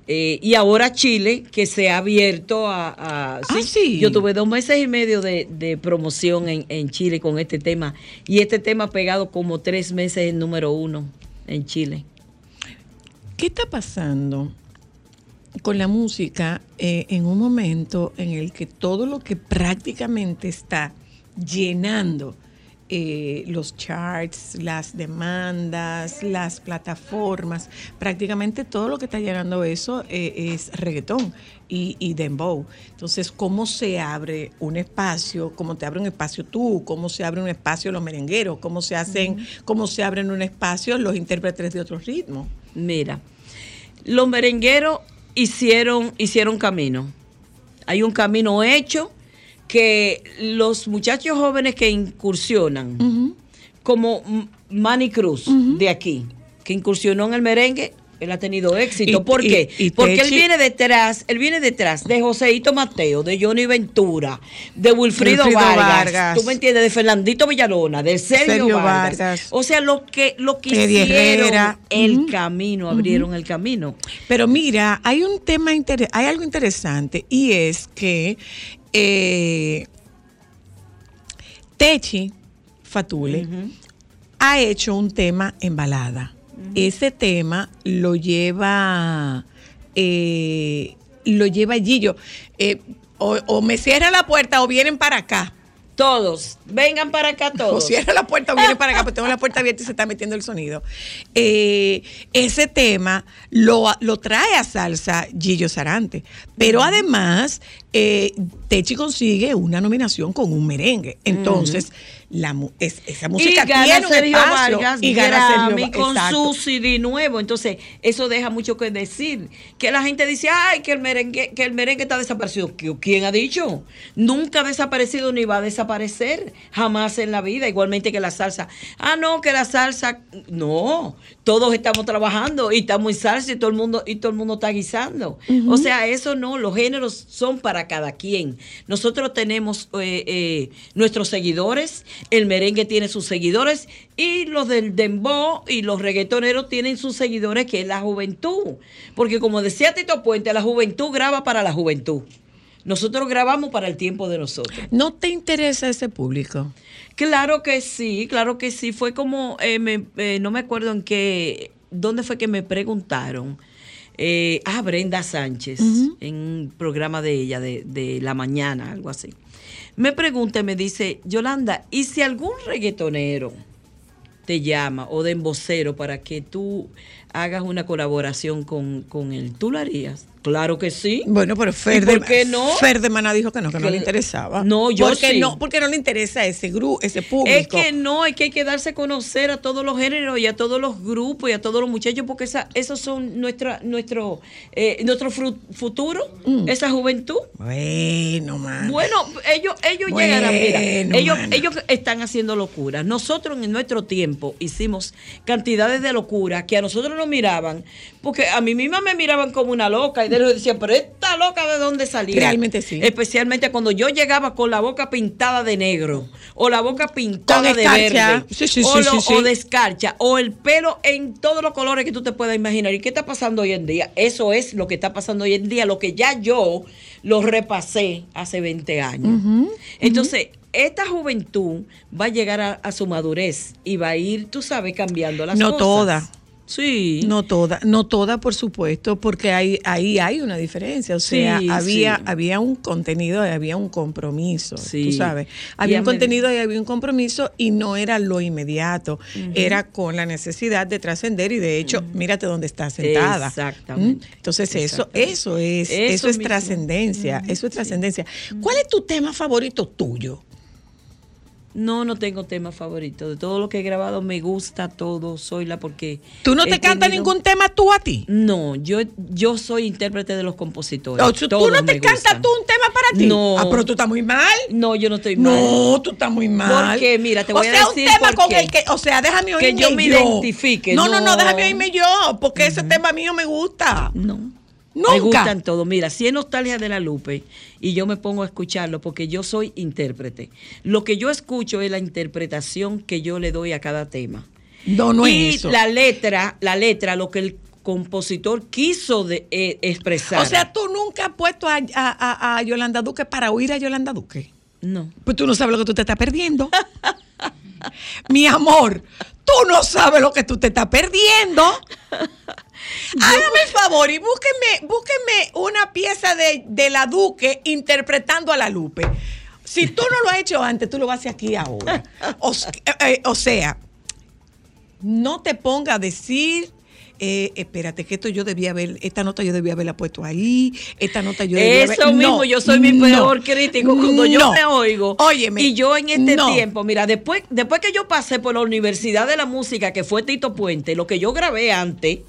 Eh, y ahora Chile, que se ha abierto a... a- Ah, sí. Yo tuve dos meses y medio de, de promoción en, en Chile con este tema. Y este tema ha pegado como tres meses en número uno en Chile. ¿Qué está pasando con la música eh, en un momento en el que todo lo que prácticamente está llenando eh, los charts, las demandas, las plataformas, prácticamente todo lo que está llenando eso eh, es reggaetón y, y dembow. Entonces, ¿cómo se abre un espacio? ¿Cómo te abre un espacio tú? ¿Cómo se abre un espacio los merengueros? ¿Cómo se hacen, cómo se abren un espacio los intérpretes de otros ritmos? Mira, los merengueros hicieron, hicieron camino. Hay un camino hecho que los muchachos jóvenes que incursionan, como Manny Cruz de aquí, que incursionó en el merengue, él ha tenido éxito. Y- ¿Por y- qué? y Porque él viene detrás, él viene detrás de Joseito Mateo, de Johnny Ventura, de Wilfrido, Wilfrido Vargas, Vargas. tú me entiendes, de Fernandito Villalona, de Sergio, Sergio Vargas. Vargas. O sea, lo que lo que hicieron el camino, abrieron el camino. Pero mira, hay un tema, hay algo interesante y es que eh, Techi Fatule ha hecho un tema en balada. Ese tema lo lleva, eh, lo lleva Gillo. Eh, o, o me cierra la puerta o vienen para acá. Todos, vengan para acá todos. cierra la puerta o vienen para acá, porque tengo la puerta abierta y se está metiendo el sonido. Eh, ese tema lo, lo trae a salsa Gillo Sarante. Pero además eh, Techi consigue una nominación con un merengue. Entonces, la, es- esa música y gana tiene un Sergio espacio Vargas y gana Grammy con exacto. su CD nuevo. Entonces, eso deja mucho que decir. Que la gente dice, ay, que el merengue, que el merengue está desaparecido. ¿Qui- ¿Quién ha dicho? Nunca ha desaparecido ni va a desaparecer. Jamás en la vida. Igualmente que la salsa. Ah, no, que la salsa. No. Todos estamos trabajando y estamos en salsa y todo el mundo, y todo el mundo está guisando. O sea, eso no. Los géneros son para cada quien. Nosotros tenemos eh, eh, nuestros seguidores, el merengue tiene sus seguidores y los del dembow y los reggaetoneros tienen sus seguidores, que es la juventud. Porque como decía Tito Puente, la juventud graba para la juventud. Nosotros grabamos para el tiempo de nosotros. ¿No te interesa ese público? Claro que sí, claro que sí. Fue como, eh, me- eh, no me acuerdo en qué, dónde fue que me preguntaron. Eh, ah, Brenda Sánchez, en un programa de ella, de, de la mañana, algo así. Me pregunta y me dice, Yolanda, ¿y si algún reggaetonero te llama o de embocero para que tú hagas una colaboración con, con él, ¿tú lo harías? Claro que sí. Bueno, pero Fer ¿Y de, por qué no? Fer de Maná dijo que no, que no le interesaba. No, yo porque sí. no, porque no le interesa ese grupo, ese público. Es que no, es que hay que darse a conocer a todos los géneros y a todos los grupos y a todos los muchachos, porque esa, esos son nuestra, nuestro, eh, nuestro futuro, esa juventud. Bueno, man. Bueno, ellos, ellos llegarán, mira, Bueno, ellos, ellos están haciendo locuras. Nosotros en nuestro tiempo hicimos cantidades de locuras que a nosotros nos miraban, porque a mí misma me miraban como una loca y de ellos decían, pero esta loca de dónde salió. Realmente sí. Especialmente cuando yo llegaba con la boca pintada de negro, o la boca pintada de verde, Sí, sí, o, lo- o de escarcha, o el pelo en todos los colores que tú te puedas imaginar. ¿Y qué está pasando hoy en día? Eso es lo que está pasando hoy en día, lo que ya yo lo repasé hace 20 años. Entonces, esta juventud va a llegar a, a su madurez y va a ir, tú sabes, cambiando las no cosas. toda. Sí. No toda, no toda, por supuesto, porque ahí, ahí hay una diferencia. O sea, Sí, había, sí. había un contenido y había un compromiso. Sí. Tú sabes. Había un contenido y había un compromiso y no era lo inmediato. Era con la necesidad de trascender y de hecho, mírate dónde está sentada. Exactamente. ¿Mm? Entonces, eso, Exactamente. eso es, Eso eso, es trascendencia. Eso es trascendencia. ¿Cuál es tu tema favorito tuyo? No, no tengo tema favorito. De todo lo que he grabado me gusta todo, soy la porque... ¿Tú no te cantas tenido- ningún tema tú a ti? No, yo, yo soy intérprete de los compositores. ¿Tú no te cantas tú un tema para ti? No. Ah, pero tú estás muy mal. No, yo no estoy mal. No, tú estás muy mal. Porque, mira, te voy o a sea, decir un tema con el que, o sea, déjame Que oírme yo me identifique, No, no, no, no. déjame oírme yo, porque ese tema mío me gusta. No. Nunca. Me gustan todos. Mira, si es nostalgia de la Lupe y yo me pongo a escucharlo porque yo soy intérprete. Lo que yo escucho es la interpretación que yo le doy a cada tema. No, no y es eso. la letra, la letra, lo que el compositor quiso de, eh, expresar. O sea, tú nunca has puesto a, a- a- a Yolanda Duque para oír a Yolanda Duque. no. Pues tú no sabes lo que tú te estás perdiendo. Mi amor, tú no sabes lo que tú te estás perdiendo. Hágame el favor y búsqueme, búsqueme una pieza de, de la Duque interpretando a la Lupe. Si tú no lo has hecho antes, tú lo vas a hacer aquí ahora. O, eh, eh, o sea, no te ponga a decir. eh, espérate, que esto yo debía haber, esta nota yo debía haberla puesto ahí, esta nota yo debía haber- Eso mismo, No, yo soy mi no, peor crítico cuando yo me oigo. Óyeme, Y yo en este tiempo, mira, después, después que yo pasé por la Universidad de la Música, que fue Tito Puente, lo que yo grabé antes,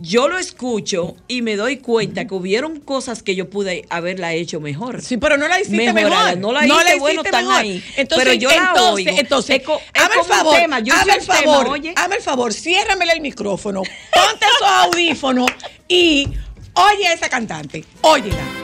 yo lo escucho y me doy cuenta que hubieron cosas que yo pude haberla hecho mejor. Sí, pero no la hiciste Mejorada. mejor. No la hice, bueno, hiciste están ahí. ahí. Entonces, pero yo la entonces, oigo. entonces, hazme el favor, tema. Yo hazme el favor, hazme el favor, ciérramele el micrófono, ponte esos audífonos y oye a esa cantante, óyela.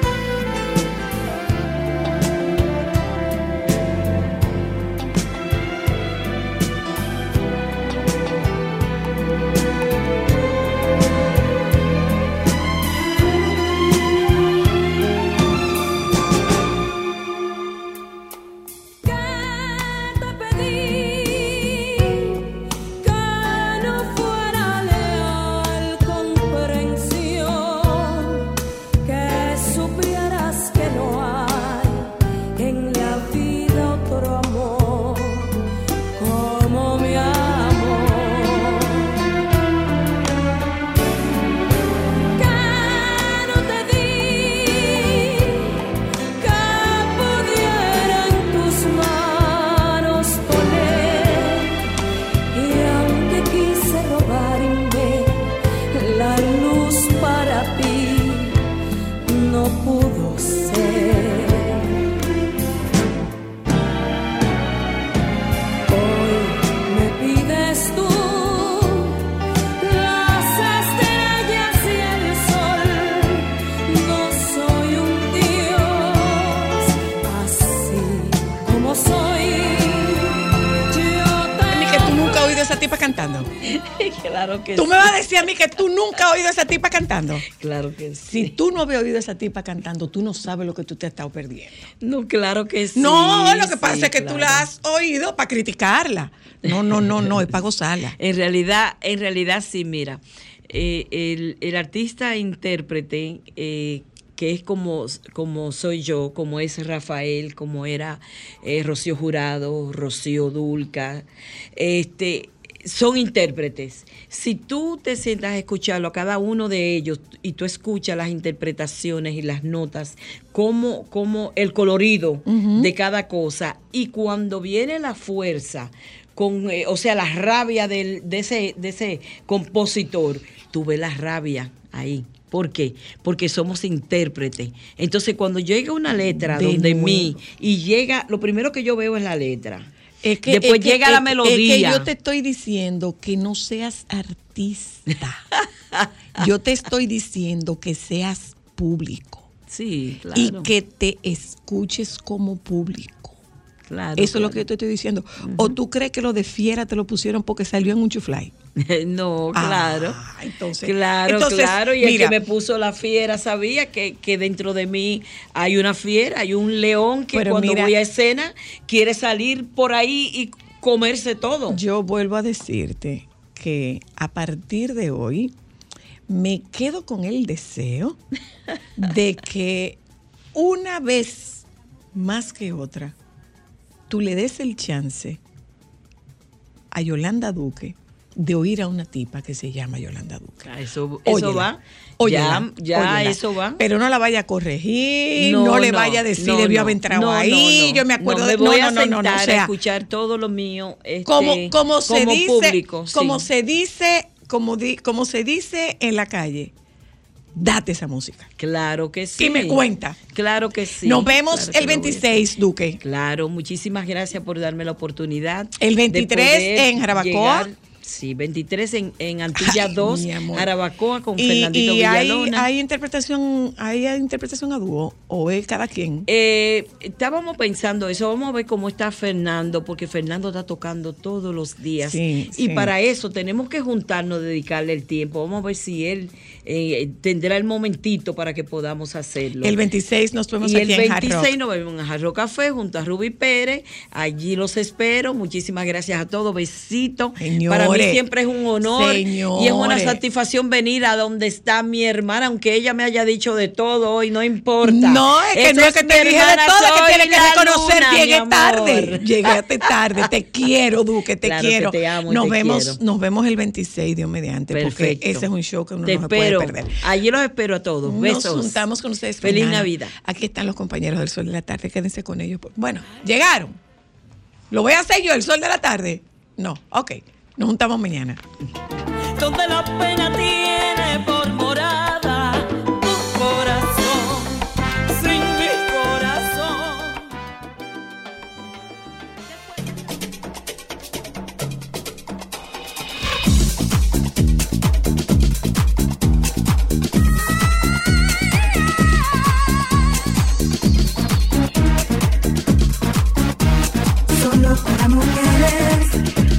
Nunca has oído a esa tipa cantando. Claro que sí. Si tú no habías oído a esa tipa cantando, tú no sabes lo que tú te has estado perdiendo. No, claro que sí. No, lo que pasa sí, es que tú la has oído para criticarla. No, no, no, no, es para gozarla. En realidad, en realidad sí, mira, eh, el, el artista intérprete, eh, que es como, como soy yo, como es Rafael, como era eh, Rocío Jurado, Rocío Dulca, este, son intérpretes. Si tú te sientas a escucharlo a cada uno de ellos y tú escuchas las interpretaciones y las notas, como, como el colorido de cada cosa, y cuando viene la fuerza, con, eh, o sea, la rabia del, de, ese, de ese compositor, tú ves la rabia ahí. ¿Por qué? Porque somos intérpretes. Entonces, cuando llega una letra De donde nuevo. mí y llega, lo primero que yo veo es la letra. Es que, Después es llega la melodía. Es que yo te estoy diciendo que no seas artista. yo te estoy diciendo que seas público. Sí, claro. Y que te escuches como público. Claro, Eso es lo que yo te estoy diciendo. ¿O tú crees que lo de fiera te lo pusieron porque salió en un chuflay? no, Ah, claro. entonces- claro, entonces, claro. Y mira. el que me puso la fiera sabía que, que dentro de mí hay una fiera, hay un león que cuando mira- voy a escena quiere salir por ahí y comerse todo. Yo vuelvo a decirte que a partir de hoy me quedo con el deseo de que una vez más que otra tú le des el chance a Yolanda Duque de oír a una tipa que se llama Yolanda Duque. Ah, Eso, eso Óyela, va. óyela, ya, ya óyela. eso va. Pero no la vaya a corregir, no, No, le no, vaya a decir, no, debió haber entrado ahí. Yo me acuerdo de voy no, a no, no, o a sea, escuchar todo lo mío. este, como, como se como dice, público, sí. como se dice, como, di- como se dice en la calle, date esa música. Claro que sí. Y me cuenta. Claro que sí. Nos vemos claro el lo voy a 26, Duque. Claro, muchísimas gracias por darme la oportunidad. El de 23 poder en Jarabacoa. Sí, 23 en, en Antilla Ay, 2, mi amor. Jarabacoa con Y, Fernandito y hay, Villalona. hay interpretación, hay interpretación a dúo o es cada quien. Eh, estábamos pensando eso, vamos a ver cómo está Fernando, porque Fernando está tocando todos los días. Sí, y sí. para eso tenemos que juntarnos, dedicarle el tiempo. Vamos a ver si él eh, tendrá el momentito para que podamos hacerlo. El 26 nos vemos y aquí el en Hard 26 Rock. nos vemos en Jarro Café junto a Ruby Pérez. Allí los espero. Muchísimas gracias a todos. Besitos. Para mí Siempre es un honor y es una satisfacción venir a donde está mi hermana, aunque ella me haya dicho de todo hoy, no importa. No, es que no es que te dije de todo, es que tienes que reconocer, luna, llegué tarde. Llegaste tarde, te quiero, Duque, te Claro quiero. te amo nos te vemos, quiero. nos vemos el 26, Dios mediante, Perfecto. porque ese es un show que uno Te no se puede perder. Allí los espero a todos. Nos Besos. juntamos con ustedes. Feliz mañana. Navidad. Aquí están los compañeros del Sol de la Tarde, quédense con ellos. Bueno, llegaron. ¿Lo voy a hacer yo, el Sol de la Tarde? No, ok. Nos juntamos mañana. donde la pena tiene por morada tu corazón, sin mi corazón. Solo para mujeres.